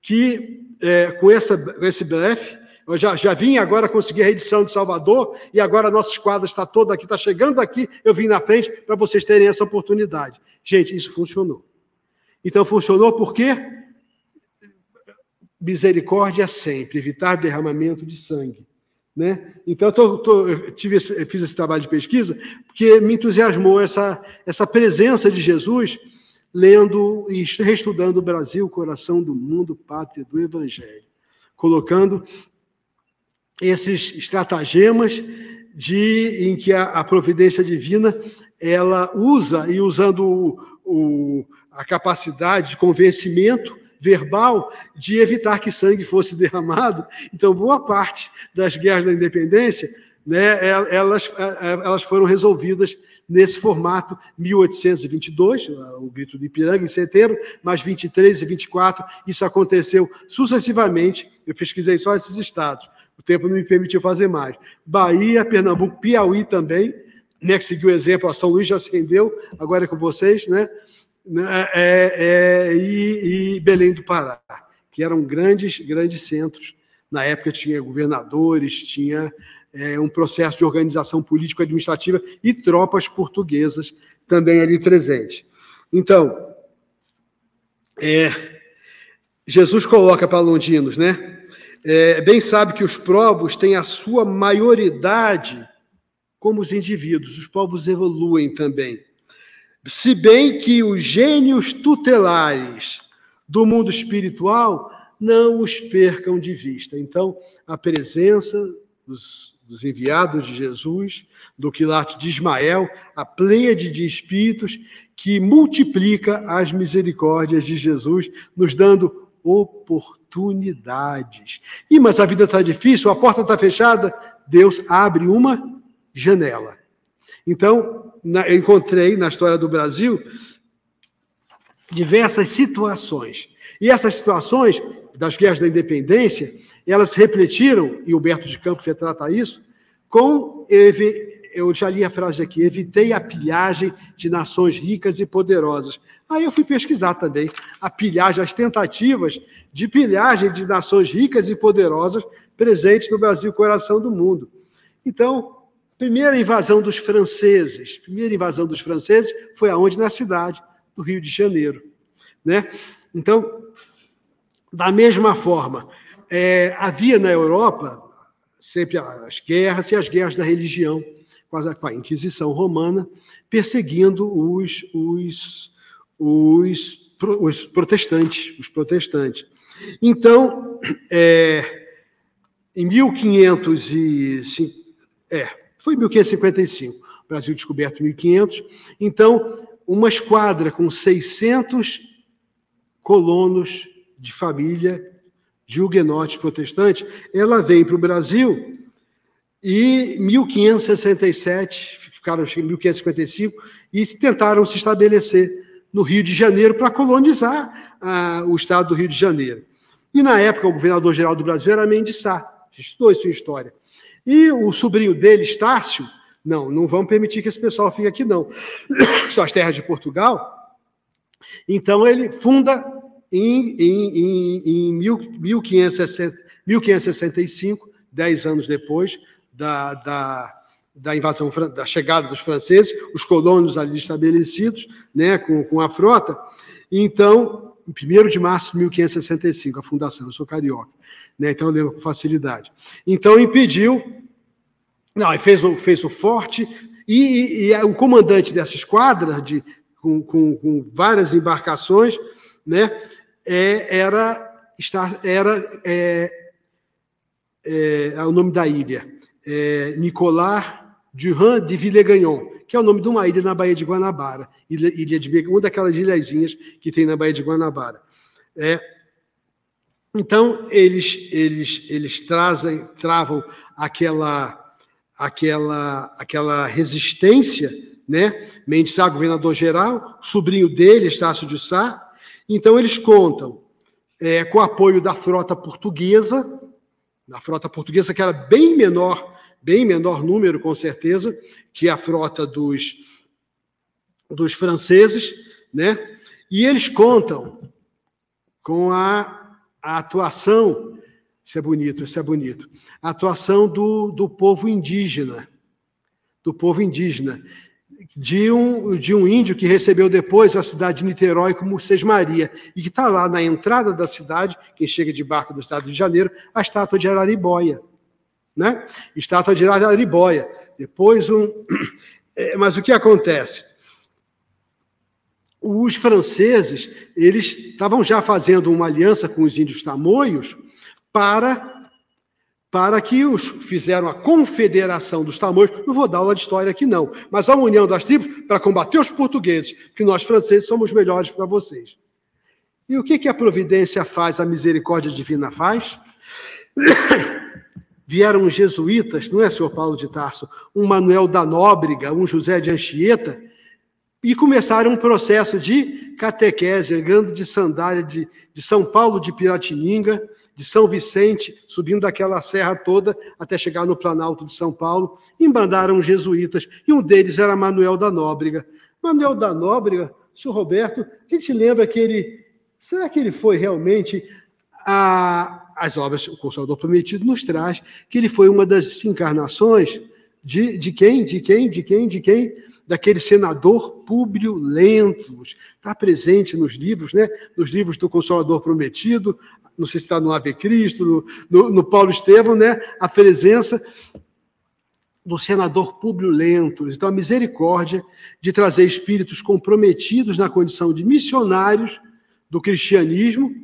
que é, com, essa, com esse blefe, eu já, já vim agora conseguir a edição de Salvador e agora nossa esquadra está toda aqui, está chegando aqui, eu vim na frente para vocês terem essa oportunidade. Gente, isso funcionou. Então funcionou por quê? Misericórdia sempre, evitar derramamento de sangue. Né? Então, eu, tô, tô, eu tive esse, fiz esse trabalho de pesquisa porque me entusiasmou essa, essa presença de Jesus lendo e reestudando o Brasil, coração do mundo, pátria do Evangelho, colocando esses estratagemas de, em que a, a providência divina ela usa e usando o, o, a capacidade de convencimento verbal de evitar que sangue fosse [laughs] derramado. Então, boa parte das guerras da independência, né, elas, elas foram resolvidas nesse formato 1822, o grito de Ipiranga em setembro, mais 23 e 24, isso aconteceu sucessivamente, eu pesquisei só esses estados, o tempo não me permitiu fazer mais. Bahia, Pernambuco, Piauí também, né, que seguiu o exemplo, a São Luís já acendeu, agora é com vocês, né? Né, é, é, e, e, Belém do Pará, que eram grandes, grandes centros. Na época tinha governadores, tinha é, um processo de organização político-administrativa e tropas portuguesas também ali presentes. Então, é, Jesus coloca para Londinos, né? É, bem sabe que os povos têm a sua maioridade como os indivíduos, os povos evoluem também. Se bem que os gênios tutelares do mundo espiritual não os percam de vista. Então, a presença dos, dos enviados de Jesus, do quilate de Ismael, a pleiade de espíritos que multiplica as misericórdias de Jesus, nos dando oportunidades. E mas a vida está difícil, a porta está fechada, Deus abre uma janela. Então, na, eu encontrei na história do Brasil diversas situações. E essas situações das guerras da independência, elas refletiram, e o Humberto de Campos retrata isso, com, eu já li a frase aqui, evitei a pilhagem de nações ricas e poderosas. Aí eu fui pesquisar também a pilhagem, as tentativas de pilhagem de nações ricas e poderosas presentes no Brasil, coração do mundo. Então, Primeira invasão dos franceses, primeira invasão dos franceses foi aonde? Na cidade do Rio de Janeiro. Né? Então, da mesma forma, é, havia na Europa sempre as guerras e as guerras da religião, com a, Inquisição Romana, perseguindo os, os, os, os protestantes, os protestantes. Então, é, em 1505, é, foi 1555, Brasil descoberto em 1500. Então, uma esquadra com 600 colonos de família de huguenotes protestantes, ela vem para o Brasil e 1567, ficaram em 1555, e tentaram se estabelecer no Rio de Janeiro para colonizar ah, o estado do Rio de Janeiro. E na época o governador-geral do Brasil era Mendes Sá, estudou em história. E o sobrinho dele, Estácio, não, não vamos permitir que esse pessoal fique aqui, não. [coughs] São as terras de Portugal. Então ele funda em, em, em, em 1565, dez anos depois da, da, da invasão, da chegada dos franceses, os colonos ali estabelecidos, né, com, com a frota. Então, em 1 de março de 1565, a fundação, eu sou carioca né? então eu lembro com facilidade. Então impediu, não, fez, o, fez o forte, e, e, e o comandante dessa esquadra, de, com, com, com várias embarcações, né? É, era, estar, era é, é, é, o nome da ilha, é, Nicolas de Villegagnon, que é o nome de uma ilha na Baía de Guanabara, ilha, ilha de uma daquelas ilhazinhas que tem na Baía de Guanabara. É, então, eles, eles, eles trazem, travam aquela, aquela, aquela resistência né? Mendes Sá, governador geral, sobrinho dele, Estácio de Sá. Então, eles contam é, com o apoio da frota portuguesa, da frota portuguesa, que era bem menor, bem menor número, com certeza, que a frota dos, dos franceses, né? E eles contam com a, a atuação, isso é bonito, isso é bonito, a atuação do, do povo indígena, do povo indígena, de um, de um índio que recebeu depois a cidade de Niterói como Sesmaria, e que está lá na entrada da cidade, quem chega de barco do estado de Janeiro, a estátua de Araribóia. Né? Estátua de Araribóia. Depois um. [clears throat] É, mas o que acontece? Os franceses, eles estavam já fazendo uma aliança com os índios tamoios para para que os fizeram a confederação dos tamoios, não vou dar aula de história aqui não, mas a união das tribos para combater os portugueses, que nós franceses somos melhores para vocês. E o que, que a providência faz, a misericórdia divina faz? [clears throat] Vieram os jesuítas, não é, senhor Paulo de Tarso? Um Manuel da Nóbrega, um José de Anchieta, e começaram um processo de catequese, andando de sandália de, de São Paulo de Piratininga, de São Vicente, subindo daquela serra toda até chegar no Planalto de São Paulo, e mandaram jesuítas, e um deles era Manuel da Nóbrega. Manuel da Nóbrega, senhor Roberto, a gente lembra que ele. Será que ele foi realmente a, as obras, o Consolador Prometido nos traz que ele foi uma das encarnações de, de quem? De quem? De quem? De quem? Daquele senador Públio Lentulus. Está presente nos livros, né? Nos livros do Consolador Prometido, não sei se está no Ave Cristo, no, no, no, Paulo Estevão, né? a presença do senador Públio Lentulus. Então, a misericórdia de trazer espíritos comprometidos na condição de missionários do cristianismo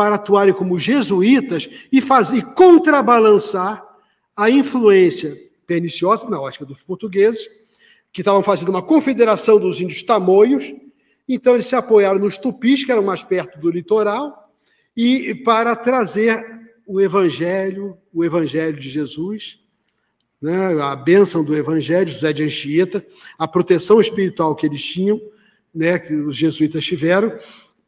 para atuarem como jesuítas e fazer contrabalançar a influência perniciosa, na ótica dos portugueses, que estavam fazendo uma confederação dos índios tamoios, então eles se apoiaram nos tupis, que eram mais perto do litoral, e para trazer o Evangelho, o Evangelho de Jesus, né, a bênção do Evangelho, José de Anchieta, a proteção espiritual que eles tinham, né, que os jesuítas tiveram,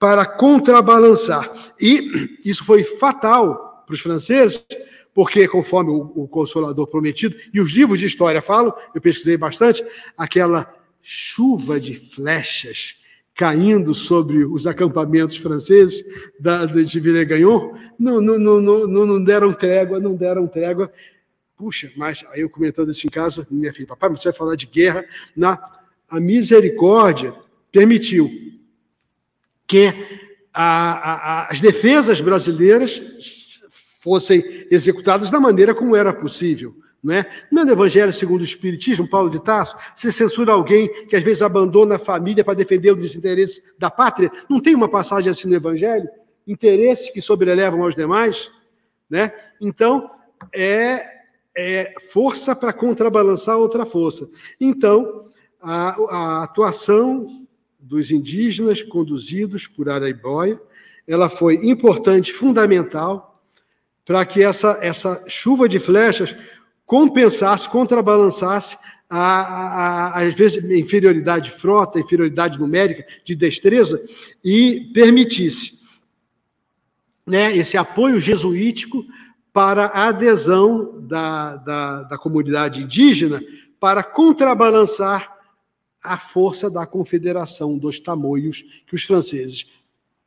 para contrabalançar. E isso foi fatal para os franceses, porque, conforme o, o Consolador prometido, e os livros de história falam, eu pesquisei bastante, aquela chuva de flechas caindo sobre os acampamentos franceses da, de Villegagnon, não, não, não, não, não deram trégua, não deram trégua. Puxa, mas aí eu comentando isso em casa, minha filha, papai, você vai falar de guerra, na, a misericórdia permitiu que a, a, as defesas brasileiras fossem executadas da maneira como era possível. Não é? Não é no Evangelho segundo o Espiritismo, Paulo de Tarso, se censura alguém que às vezes abandona a família para defender o desinteresse da pátria. Não tem uma passagem assim no Evangelho? Interesses que sobrelevam aos demais? Né? Então, é, é força para contrabalançar outra força. Então, a, a atuação dos indígenas conduzidos por Araiboia, ela foi importante, fundamental, para que essa, essa chuva de flechas compensasse, contrabalançasse a, a, a, às vezes, inferioridade de frota, inferioridade numérica, de destreza, e permitisse né, esse apoio jesuítico para a adesão da, da, da comunidade indígena para contrabalançar a força da confederação dos tamoios que os franceses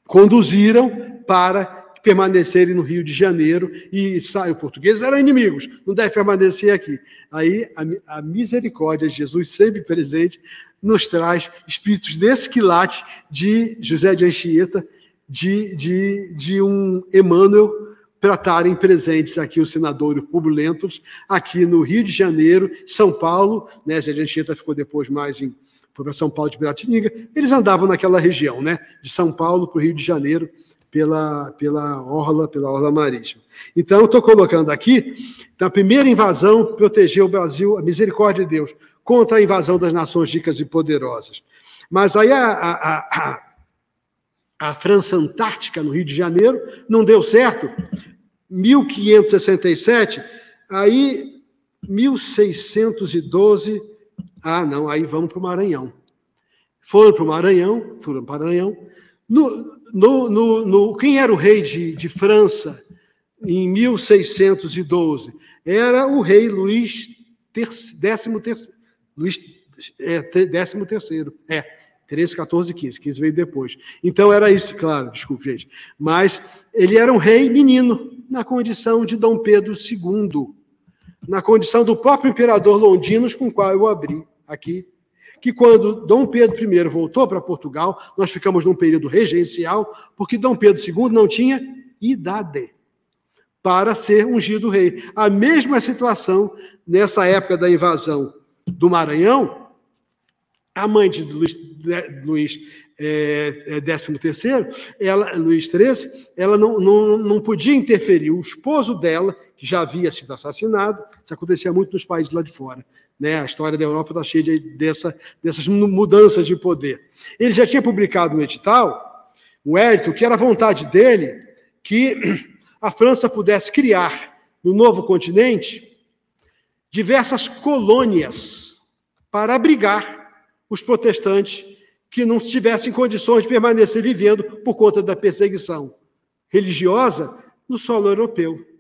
conduziram para permanecerem no Rio de Janeiro e saem. Portugueses eram inimigos, não deve permanecer aqui. Aí a, a misericórdia de Jesus, sempre presente, nos traz espíritos desse quilate de José de Anchieta, de, de, de um Emmanuel, para estarem presentes aqui o senador Lentos, aqui no Rio de Janeiro, São Paulo, né? José de Anchieta ficou depois mais em para São Paulo de Piratininga, eles andavam naquela região, né? De São Paulo para o Rio de Janeiro, pela, pela orla, pela orla marítima. Então, estou colocando aqui, então, a primeira invasão protegeu o Brasil, a misericórdia de Deus, contra a invasão das nações ricas e poderosas. Mas aí a, a, a, a França Antártica, no Rio de Janeiro, não deu certo. 1567, aí 1612 Ah, não, aí vamos para o Maranhão. Foram para o Maranhão, foram para o Maranhão. No, no, no, no, quem era o rei de, de França em 1612? Era o rei Luís terceiro, Luís é, décimo terceiro, é, 13, 14, 15, 15 veio depois. Então era isso, claro, desculpe, gente. Mas ele era um rei menino, na condição de Dom Pedro II, na condição do próprio imperador Londinos, com o qual eu abri aqui, que quando Dom Pedro I voltou para Portugal, nós ficamos num período regencial, porque Dom Pedro II não tinha idade para ser ungido rei. A mesma situação nessa época da invasão do Maranhão, a mãe de Luís, Luís é, é, 13 ela, Luís XIII, ela não, não, não podia interferir. O esposo dela, que já havia sido assassinado, isso acontecia muito nos países lá de fora. Né? A história da Europa está cheia de, dessa, dessas mudanças de poder. Ele já tinha publicado um edital, um édito, que era a vontade dele que a França pudesse criar no novo continente diversas colônias para abrigar os protestantes que não tivessem condições de permanecer vivendo por conta da perseguição religiosa no solo europeu.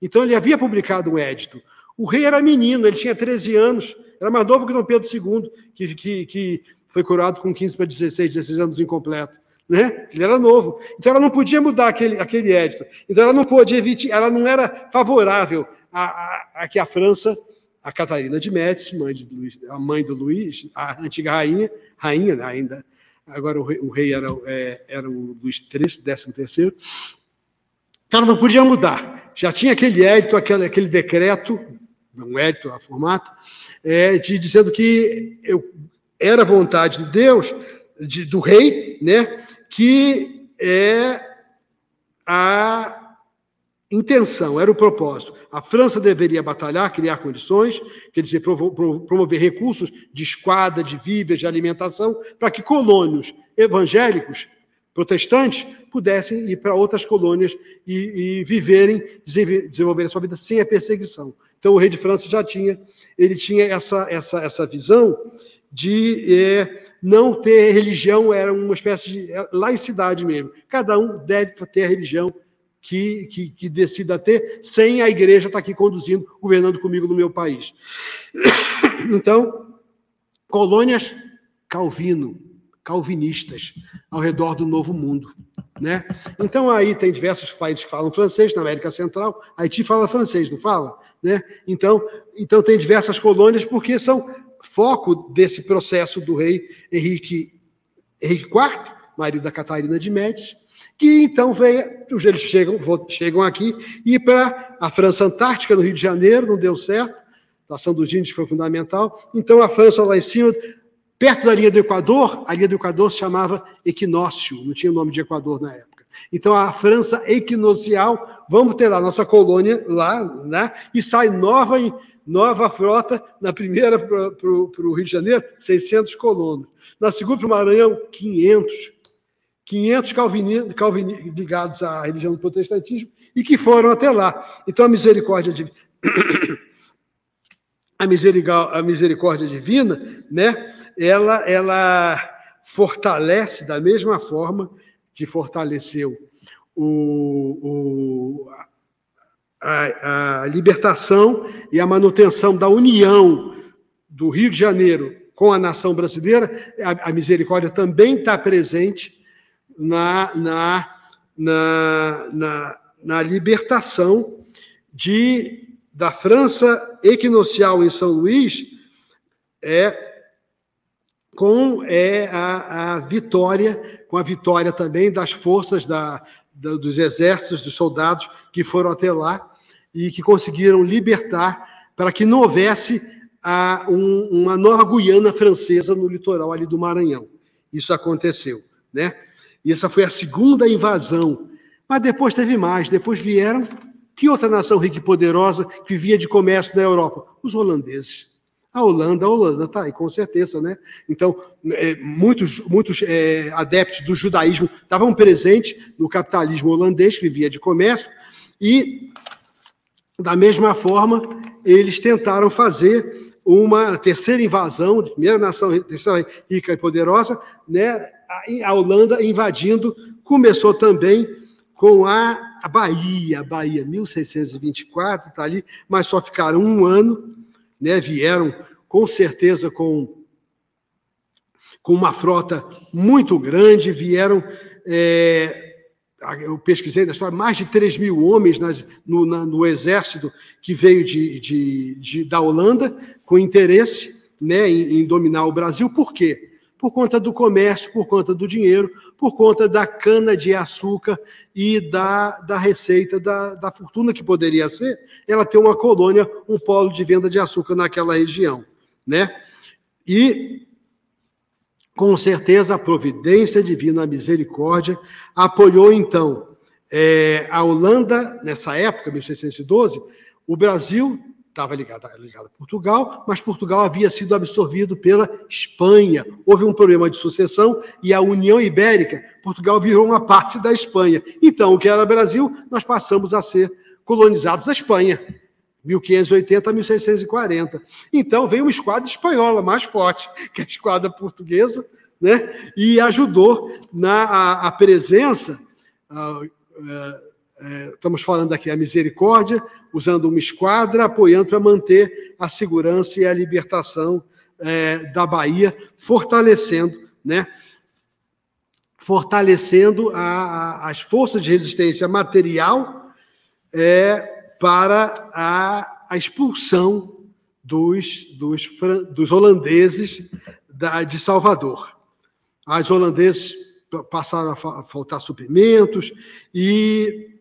Então ele havia publicado um édito. O rei era menino, ele tinha 13 anos, era mais novo que Dom Pedro II, que, que, que foi curado com 15 para 16, 16 anos incompleto né? Ele era novo. Então ela não podia mudar aquele, aquele édito. Então ela não podia evitar, ela não era favorável a, a, a, que a França, a Catarina de Médici, mãe de Luís, a mãe do Luís, a antiga rainha, rainha né, ainda, agora o rei, o rei era, é, era o Luís XIII, 13 terceiro. Então ela não podia mudar. Já tinha aquele édito, aquele, aquele decreto, um édito a formato, é, de, dizendo que eu, era vontade de Deus, de, do rei, né, que é a intenção, era o propósito. A França deveria batalhar, criar condições, quer dizer, promover recursos de esquadra, de víveres, de alimentação, para que colônios evangélicos, protestantes, pudessem ir para outras colônias e, e viverem, desenvolverem sua vida sem a perseguição. Então, o rei de França já tinha, ele tinha essa, essa, essa visão de é, não ter religião era uma espécie de é, laicidade mesmo. Cada um deve ter a religião que, que, que decida ter, sem a igreja estar aqui conduzindo, governando comigo no meu país. [coughs] Então, colônias Calvino, calvinistas, ao redor do Novo Mundo. Né? Então, aí tem diversos países que falam francês, na América Central, Haiti fala francês, não fala? Né? Então, então, tem diversas colônias, porque são foco desse processo do rei Henrique, Henrique IV, marido da Catarina de Médici, que então veio, eles chegam, chegam aqui, e para a França Antártica, no Rio de Janeiro, não deu certo, a ação dos índios foi fundamental, então a França lá em cima, perto da linha do Equador, a linha do Equador se chamava Equinócio, não tinha nome de Equador na época. Então a França equinocial, vamos ter lá nossa colônia lá, né? E sai nova nova frota, na primeira para o Rio de Janeiro, 600 colonos. Na segunda para o Maranhão, 500. 500 calvini, calvini, ligados à religião do protestantismo e que foram até lá. Então a misericórdia de [coughs] a misericórdia divina, né? Ela ela fortalece da mesma forma que fortaleceu o, o, a, a libertação e a manutenção da união do Rio de Janeiro com a nação brasileira, a, a misericórdia também está presente na, na, na, na, na libertação de, da França equinocial em São Luís, é com é, a, a vitória, com a vitória também das forças da, dos exércitos, dos soldados que foram até lá e que conseguiram libertar para que não houvesse a, um, uma nova Guiana francesa no litoral ali do Maranhão. Isso aconteceu, né? E essa foi a segunda invasão. Mas depois teve mais. Depois vieram que outra nação rica e poderosa que vivia de comércio na Europa? Os holandeses. A Holanda, a Holanda está aí, com certeza, né? Então, é, muitos, muitos é, adeptos do judaísmo estavam presentes no capitalismo holandês, que vivia de comércio, e, da mesma forma, eles tentaram fazer uma terceira invasão, primeira nação terceira rica e poderosa, né, a Holanda invadindo, começou também com a, Bahia, Bahia 1624, está ali, mas só ficaram um ano, né, vieram com certeza com, com uma frota muito grande, vieram é, eu pesquisei na história, mais de 3 mil homens nas, no, na, no, exército que veio de, de, de, da Holanda com interesse né, em, em, dominar o Brasil. Por quê? Por conta do comércio, por conta do dinheiro, por conta da cana-de-açúcar e da, da receita, da, da fortuna que poderia ser ela ter uma colônia, um polo de venda de açúcar naquela região. Né? E com certeza, a providência divina, a misericórdia, apoiou então é, a Holanda, nessa época, 1612, o Brasil estava ligado, ligado a Portugal, mas Portugal havia sido absorvido pela Espanha. Houve um problema de sucessão e a União Ibérica, Portugal virou uma parte da Espanha. Então, o que era Brasil, nós passamos a ser colonizados da Espanha. 1580 a 1640. Então veio uma esquadra espanhola mais forte [laughs] que a esquadra portuguesa, né? e ajudou na a, a presença. A, a, é, estamos falando aqui a misericórdia, usando uma esquadra, apoiando para manter a segurança e a libertação é, da Bahia, fortalecendo, né? fortalecendo as forças de resistência material é, para a, a expulsão dos, dos, dos holandeses da, de Salvador. As holandeses passaram a faltar suprimentos e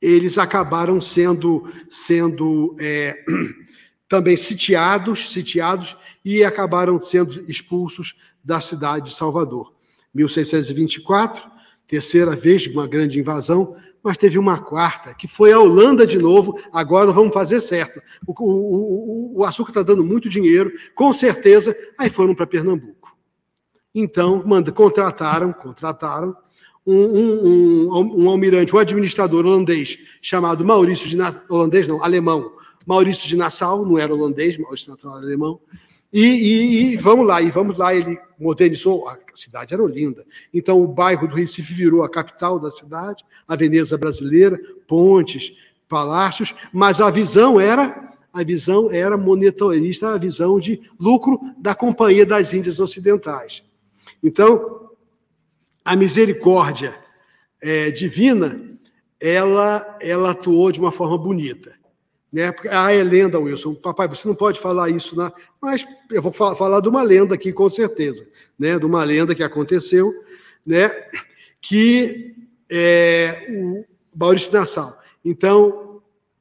eles acabaram sendo, sendo é, [clears throat] também sitiados, sitiados e acabaram sendo expulsos da cidade de Salvador. 1624, terceira vez uma grande invasão, mas teve uma quarta, que foi a Holanda de novo. Agora vamos fazer certo. O, o, o, açúcar está dando muito dinheiro, com certeza. Aí foram para Pernambuco. Então, manda, contrataram, contrataram um, um, um, um, almirante, um administrador holandês chamado Maurício de Nassau, holandês não, alemão, Maurício de Nassau, não era holandês, Maurício de Nassau era alemão, e, e, e, vamos lá, e vamos lá, ele modernizou, a cidade era linda. Então o bairro do Recife virou a capital da cidade, a Veneza brasileira, pontes, palácios, mas a visão era a visão era monetarista, a visão de lucro da Companhia das Índias Ocidentais. Então, a misericórdia é, divina, ela, ela atuou de uma forma bonita. Né? Ah, é lenda, Wilson. Papai, você não pode falar isso, na... mas eu vou falar de uma lenda aqui, com certeza. Né? De uma lenda que aconteceu, né? que é, o Maurício Nassau. Então,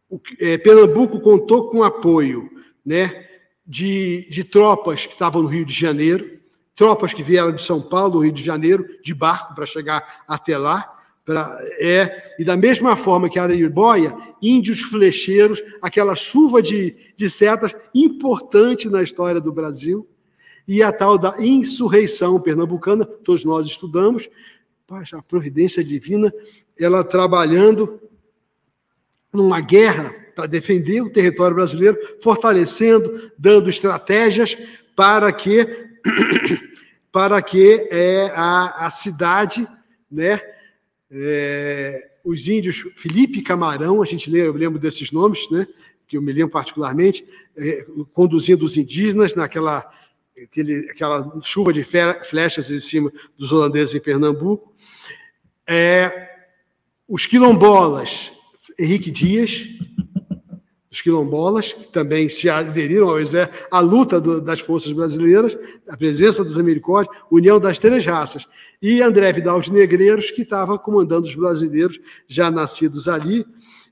o, é, Pernambuco contou com apoio né, de, de tropas que estavam no Rio de Janeiro, tropas que vieram de São Paulo, Rio de Janeiro, de barco para chegar até lá, Pra, é, e da mesma forma que a Araribóia, índios flecheiros, aquela chuva de, de setas importante na história do Brasil, e a tal da insurreição pernambucana, todos nós estudamos, a providência divina, ela trabalhando numa guerra para defender o território brasileiro, fortalecendo, dando estratégias para que [coughs] para que é, a, a cidade, né, é, os índios Felipe Camarão, a gente lembra, eu lembro desses nomes, né, que eu me lembro particularmente, é, conduzindo os indígenas naquela aquele, aquela chuva de flechas em cima dos holandeses em Pernambuco. É, os quilombolas, Henrique Dias, os quilombolas, que também se aderiram ao exército, à luta do, das forças brasileiras, a presença dos americanos, união das três raças, e André Vidal de Negreiros, que estava comandando os brasileiros já nascidos ali.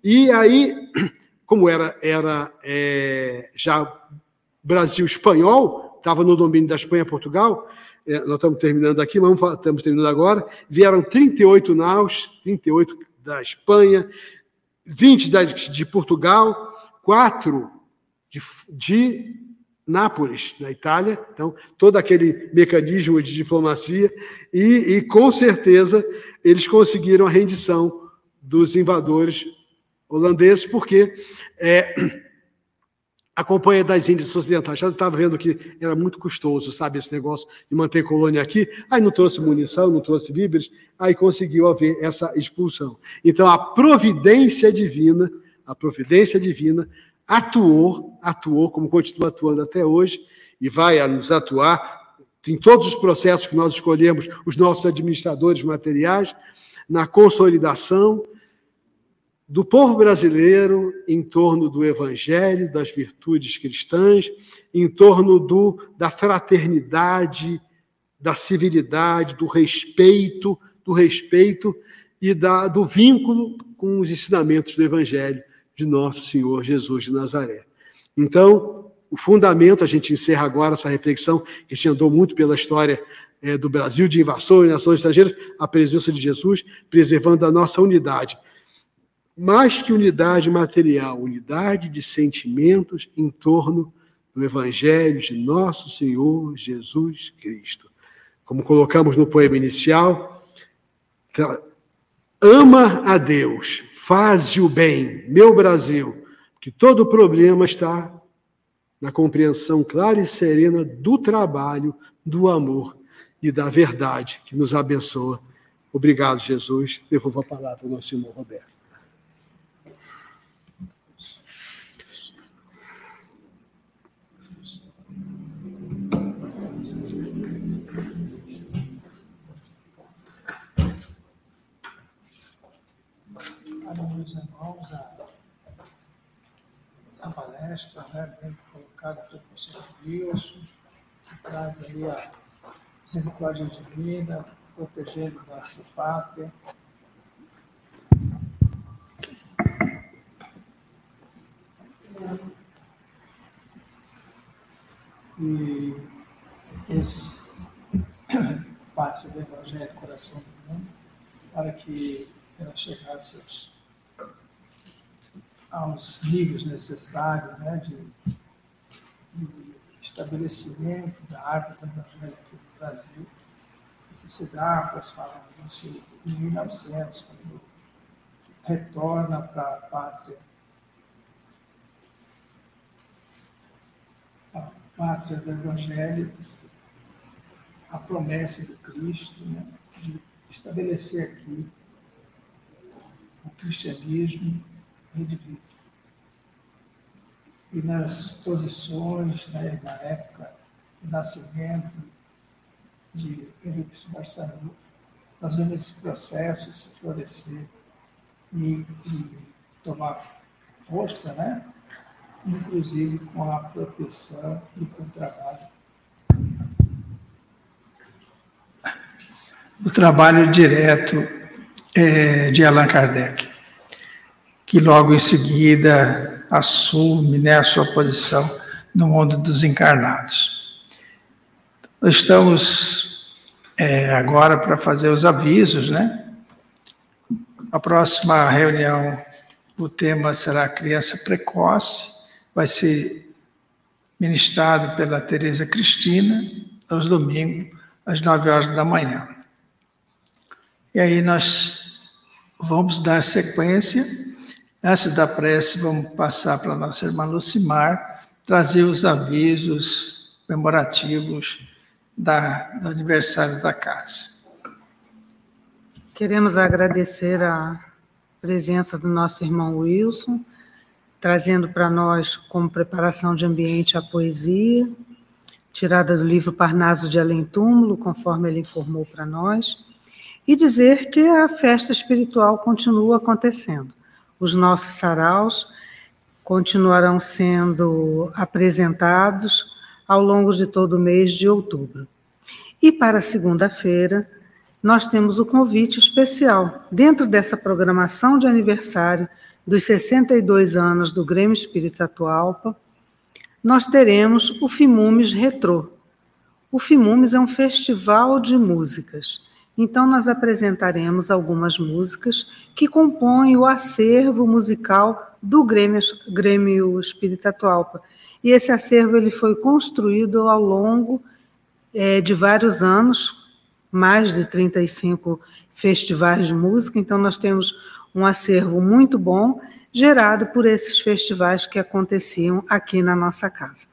E aí, [clears throat] como era, era é, já Brasil espanhol, estava no domínio da Espanha Portugal, é, nós estamos terminando aqui, mas estamos terminando agora, vieram 38 naus, 38 da Espanha, 20 da, de Portugal, quatro de, de Nápoles, na Itália, então, todo aquele mecanismo de diplomacia, e, e com certeza eles conseguiram a rendição dos invadores holandeses, porque é, a Companhia das Índias Ocidentais. Já estava vendo que era muito custoso, sabe, esse negócio de manter colônia aqui. Aí não trouxe munição, não trouxe víveres, aí conseguiu haver essa expulsão. Então, a providência divina, a providência divina atuou, atuou, como continua atuando até hoje, e vai nos atuar em todos os processos que nós escolhemos, os nossos administradores materiais, na consolidação, do povo brasileiro em torno do evangelho, das virtudes cristãs, em torno do, da fraternidade, da civilidade, do respeito, do respeito e da, do vínculo com os ensinamentos do evangelho de nosso Senhor Jesus de Nazaré. Então, o fundamento, a gente encerra agora essa reflexão, que a gente andou muito pela história é, do Brasil, de invasão e nações estrangeiras, a presença de Jesus, preservando a nossa unidade mais que unidade material, unidade de sentimentos em torno do Evangelho de nosso Senhor Jesus Cristo. Como colocamos no poema inicial, ama a Deus, faz o bem, meu Brasil, que todo problema está na compreensão clara e serena do trabalho, do amor e da verdade que nos abençoa. Obrigado, Jesus. Devolvo a palavra ao nosso irmão Roberto.
Meus irmãos, a, a palestra, né, bem colocada pelo professor Wilson, que traz ali a misericórdia divina, protegendo nossa pátria. E esse pátria do Evangelho Coração do Mundo, para que ela chegasse aos aos níveis necessários né, de, de estabelecimento da Evangelho aqui no Brasil, que se dá, isso em 1900, quando retorna para a pátria, a pátria do Evangelho, a promessa do Cristo, né, de estabelecer aqui o cristianismo indivíduo. E nas posições, né, na época do nascimento de Felipe Barçanu, nós vemos esse processo se florescer e, e tomar força, né? inclusive com a proteção e com o trabalho. O trabalho direto é, de Allan Kardec que logo em seguida assume né, a sua posição no mundo dos encarnados. Nós estamos é, agora para fazer os avisos, né? A próxima reunião, o tema será criança precoce, vai ser ministrado pela Tereza Cristina, aos domingos, às nove horas da manhã. E aí nós vamos dar sequência Antes da prece, vamos passar para a nossa irmã Lucimar, trazer os avisos comemorativos da, do aniversário da casa.
Queremos agradecer a presença do nosso irmão Wilson, trazendo para nós, como preparação de ambiente, a poesia, tirada do livro Parnaso de Além Túmulo, conforme ele informou para nós, e dizer que a festa espiritual continua acontecendo. Os nossos saraus continuarão sendo apresentados ao longo de todo o mês de outubro. E para segunda-feira, nós temos o convite especial. Dentro dessa programação de aniversário dos 62 anos do Grêmio Espírita Atualpa, nós teremos o Fimumes Retrô. O Fimumes é um festival de músicas então, nós apresentaremos algumas músicas que compõem o acervo musical do Grêmio, Grêmio Espírita Atualpa. E esse acervo ele foi construído ao longo é, de vários anos, mais de 35 festivais de música, então nós temos um acervo muito bom gerado por esses festivais que aconteciam aqui na nossa casa.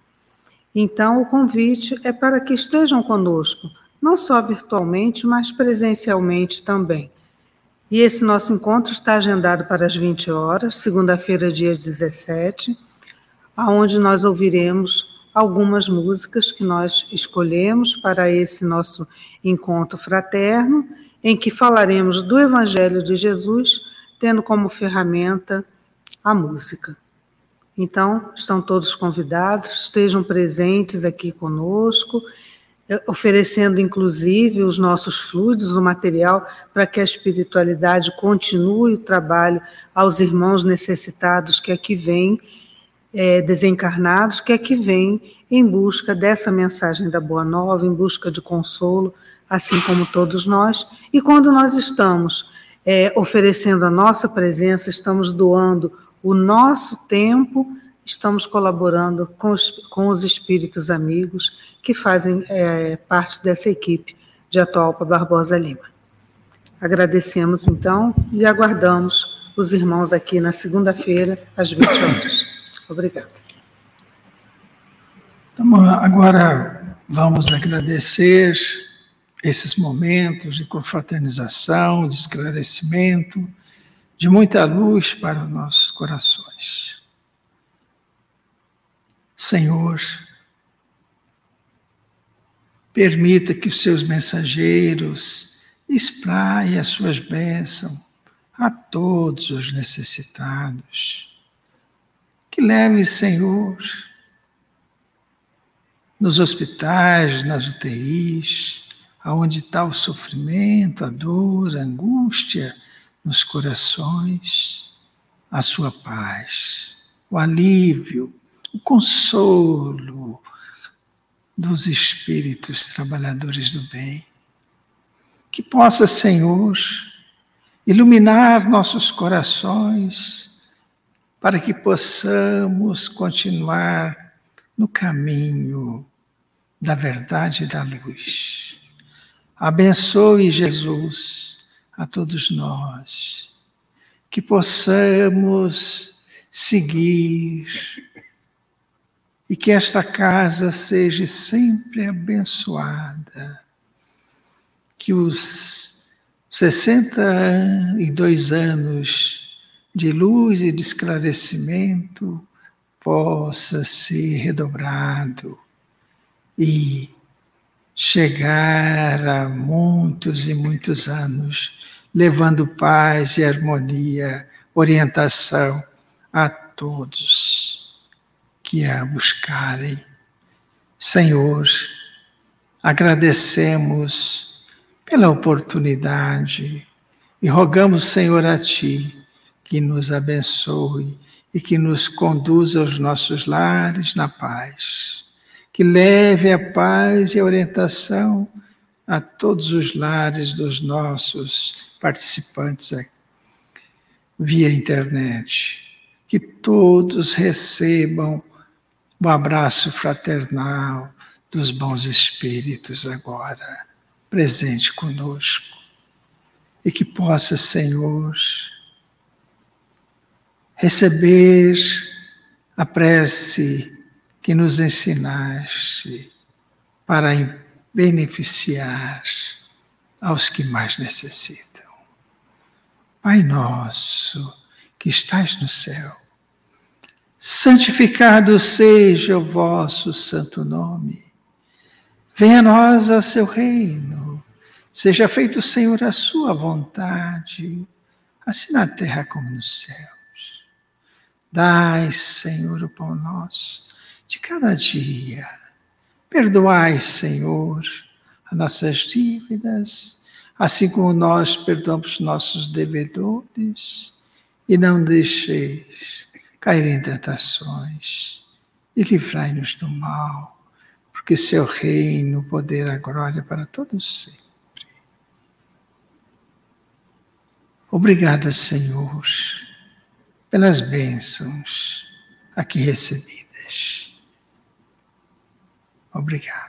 Então, o convite é para que estejam conosco, não só virtualmente, mas presencialmente também. E esse nosso encontro está agendado para as 20 horas, segunda-feira, dia 17, aonde nós ouviremos algumas músicas que nós escolhemos para esse nosso encontro fraterno, em que falaremos do Evangelho de Jesus, tendo como ferramenta a música. Então, estão todos convidados, estejam presentes aqui conosco, oferecendo inclusive os nossos fluidos, o material, para que a espiritualidade continue o trabalho aos irmãos necessitados que aqui vêm, é, desencarnados, que aqui vêm em busca dessa mensagem da Boa Nova, em busca de consolo, assim como todos nós. E quando nós estamos é, oferecendo a nossa presença, estamos doando o nosso tempo, estamos colaborando com os, com os espíritos amigos que fazem é, parte dessa equipe de Atualpa Barbosa Lima. Agradecemos então e aguardamos os irmãos aqui na segunda-feira, às 20 horas. Obrigada.
Então, agora vamos agradecer esses momentos de confraternização, de esclarecimento de muita luz para os nossos corações. Senhor, permita que os seus mensageiros espraiem as suas bênçãos a todos os necessitados. Que leve, Senhor, nos hospitais, nas UTIs, aonde está o sofrimento, a dor, a angústia, nos corações a sua paz, o alívio, o consolo dos espíritos trabalhadores do bem. Que possa, Senhor, iluminar nossos corações para que possamos continuar no caminho da verdade e da luz. Abençoe, Jesus a todos nós, que possamos seguir e que esta casa seja sempre abençoada, que os 62 anos de luz e de esclarecimento possa ser redobrado e chegar a muitos e muitos anos levando paz e harmonia, orientação a todos que a buscarem. Senhor, agradecemos pela oportunidade e rogamos, Senhor, a Ti que nos abençoe e que nos conduza aos nossos lares na paz, que leve a paz e a orientação a todos os lares dos nossos participantes via internet. Que todos recebam o abraço fraternal dos bons espíritos agora, presente conosco. E que possa, Senhor, receber a prece que nos ensinaste para beneficiar aos que mais necessitam. Pai nosso, que estais no céu, santificado seja o vosso santo nome. Venha a nós o seu reino. Seja feito, Senhor, a sua vontade, assim na terra como nos céus. Dai, Senhor, o pão nosso de cada dia Perdoai, Senhor, as nossas dívidas, assim como nós perdoamos nossos devedores, e não deixeis cair em tentações e livrai-nos do mal, porque seu reino, o poder, a glória para todos sempre. Obrigada, Senhor, pelas bênçãos aqui recebidas. Obrigada.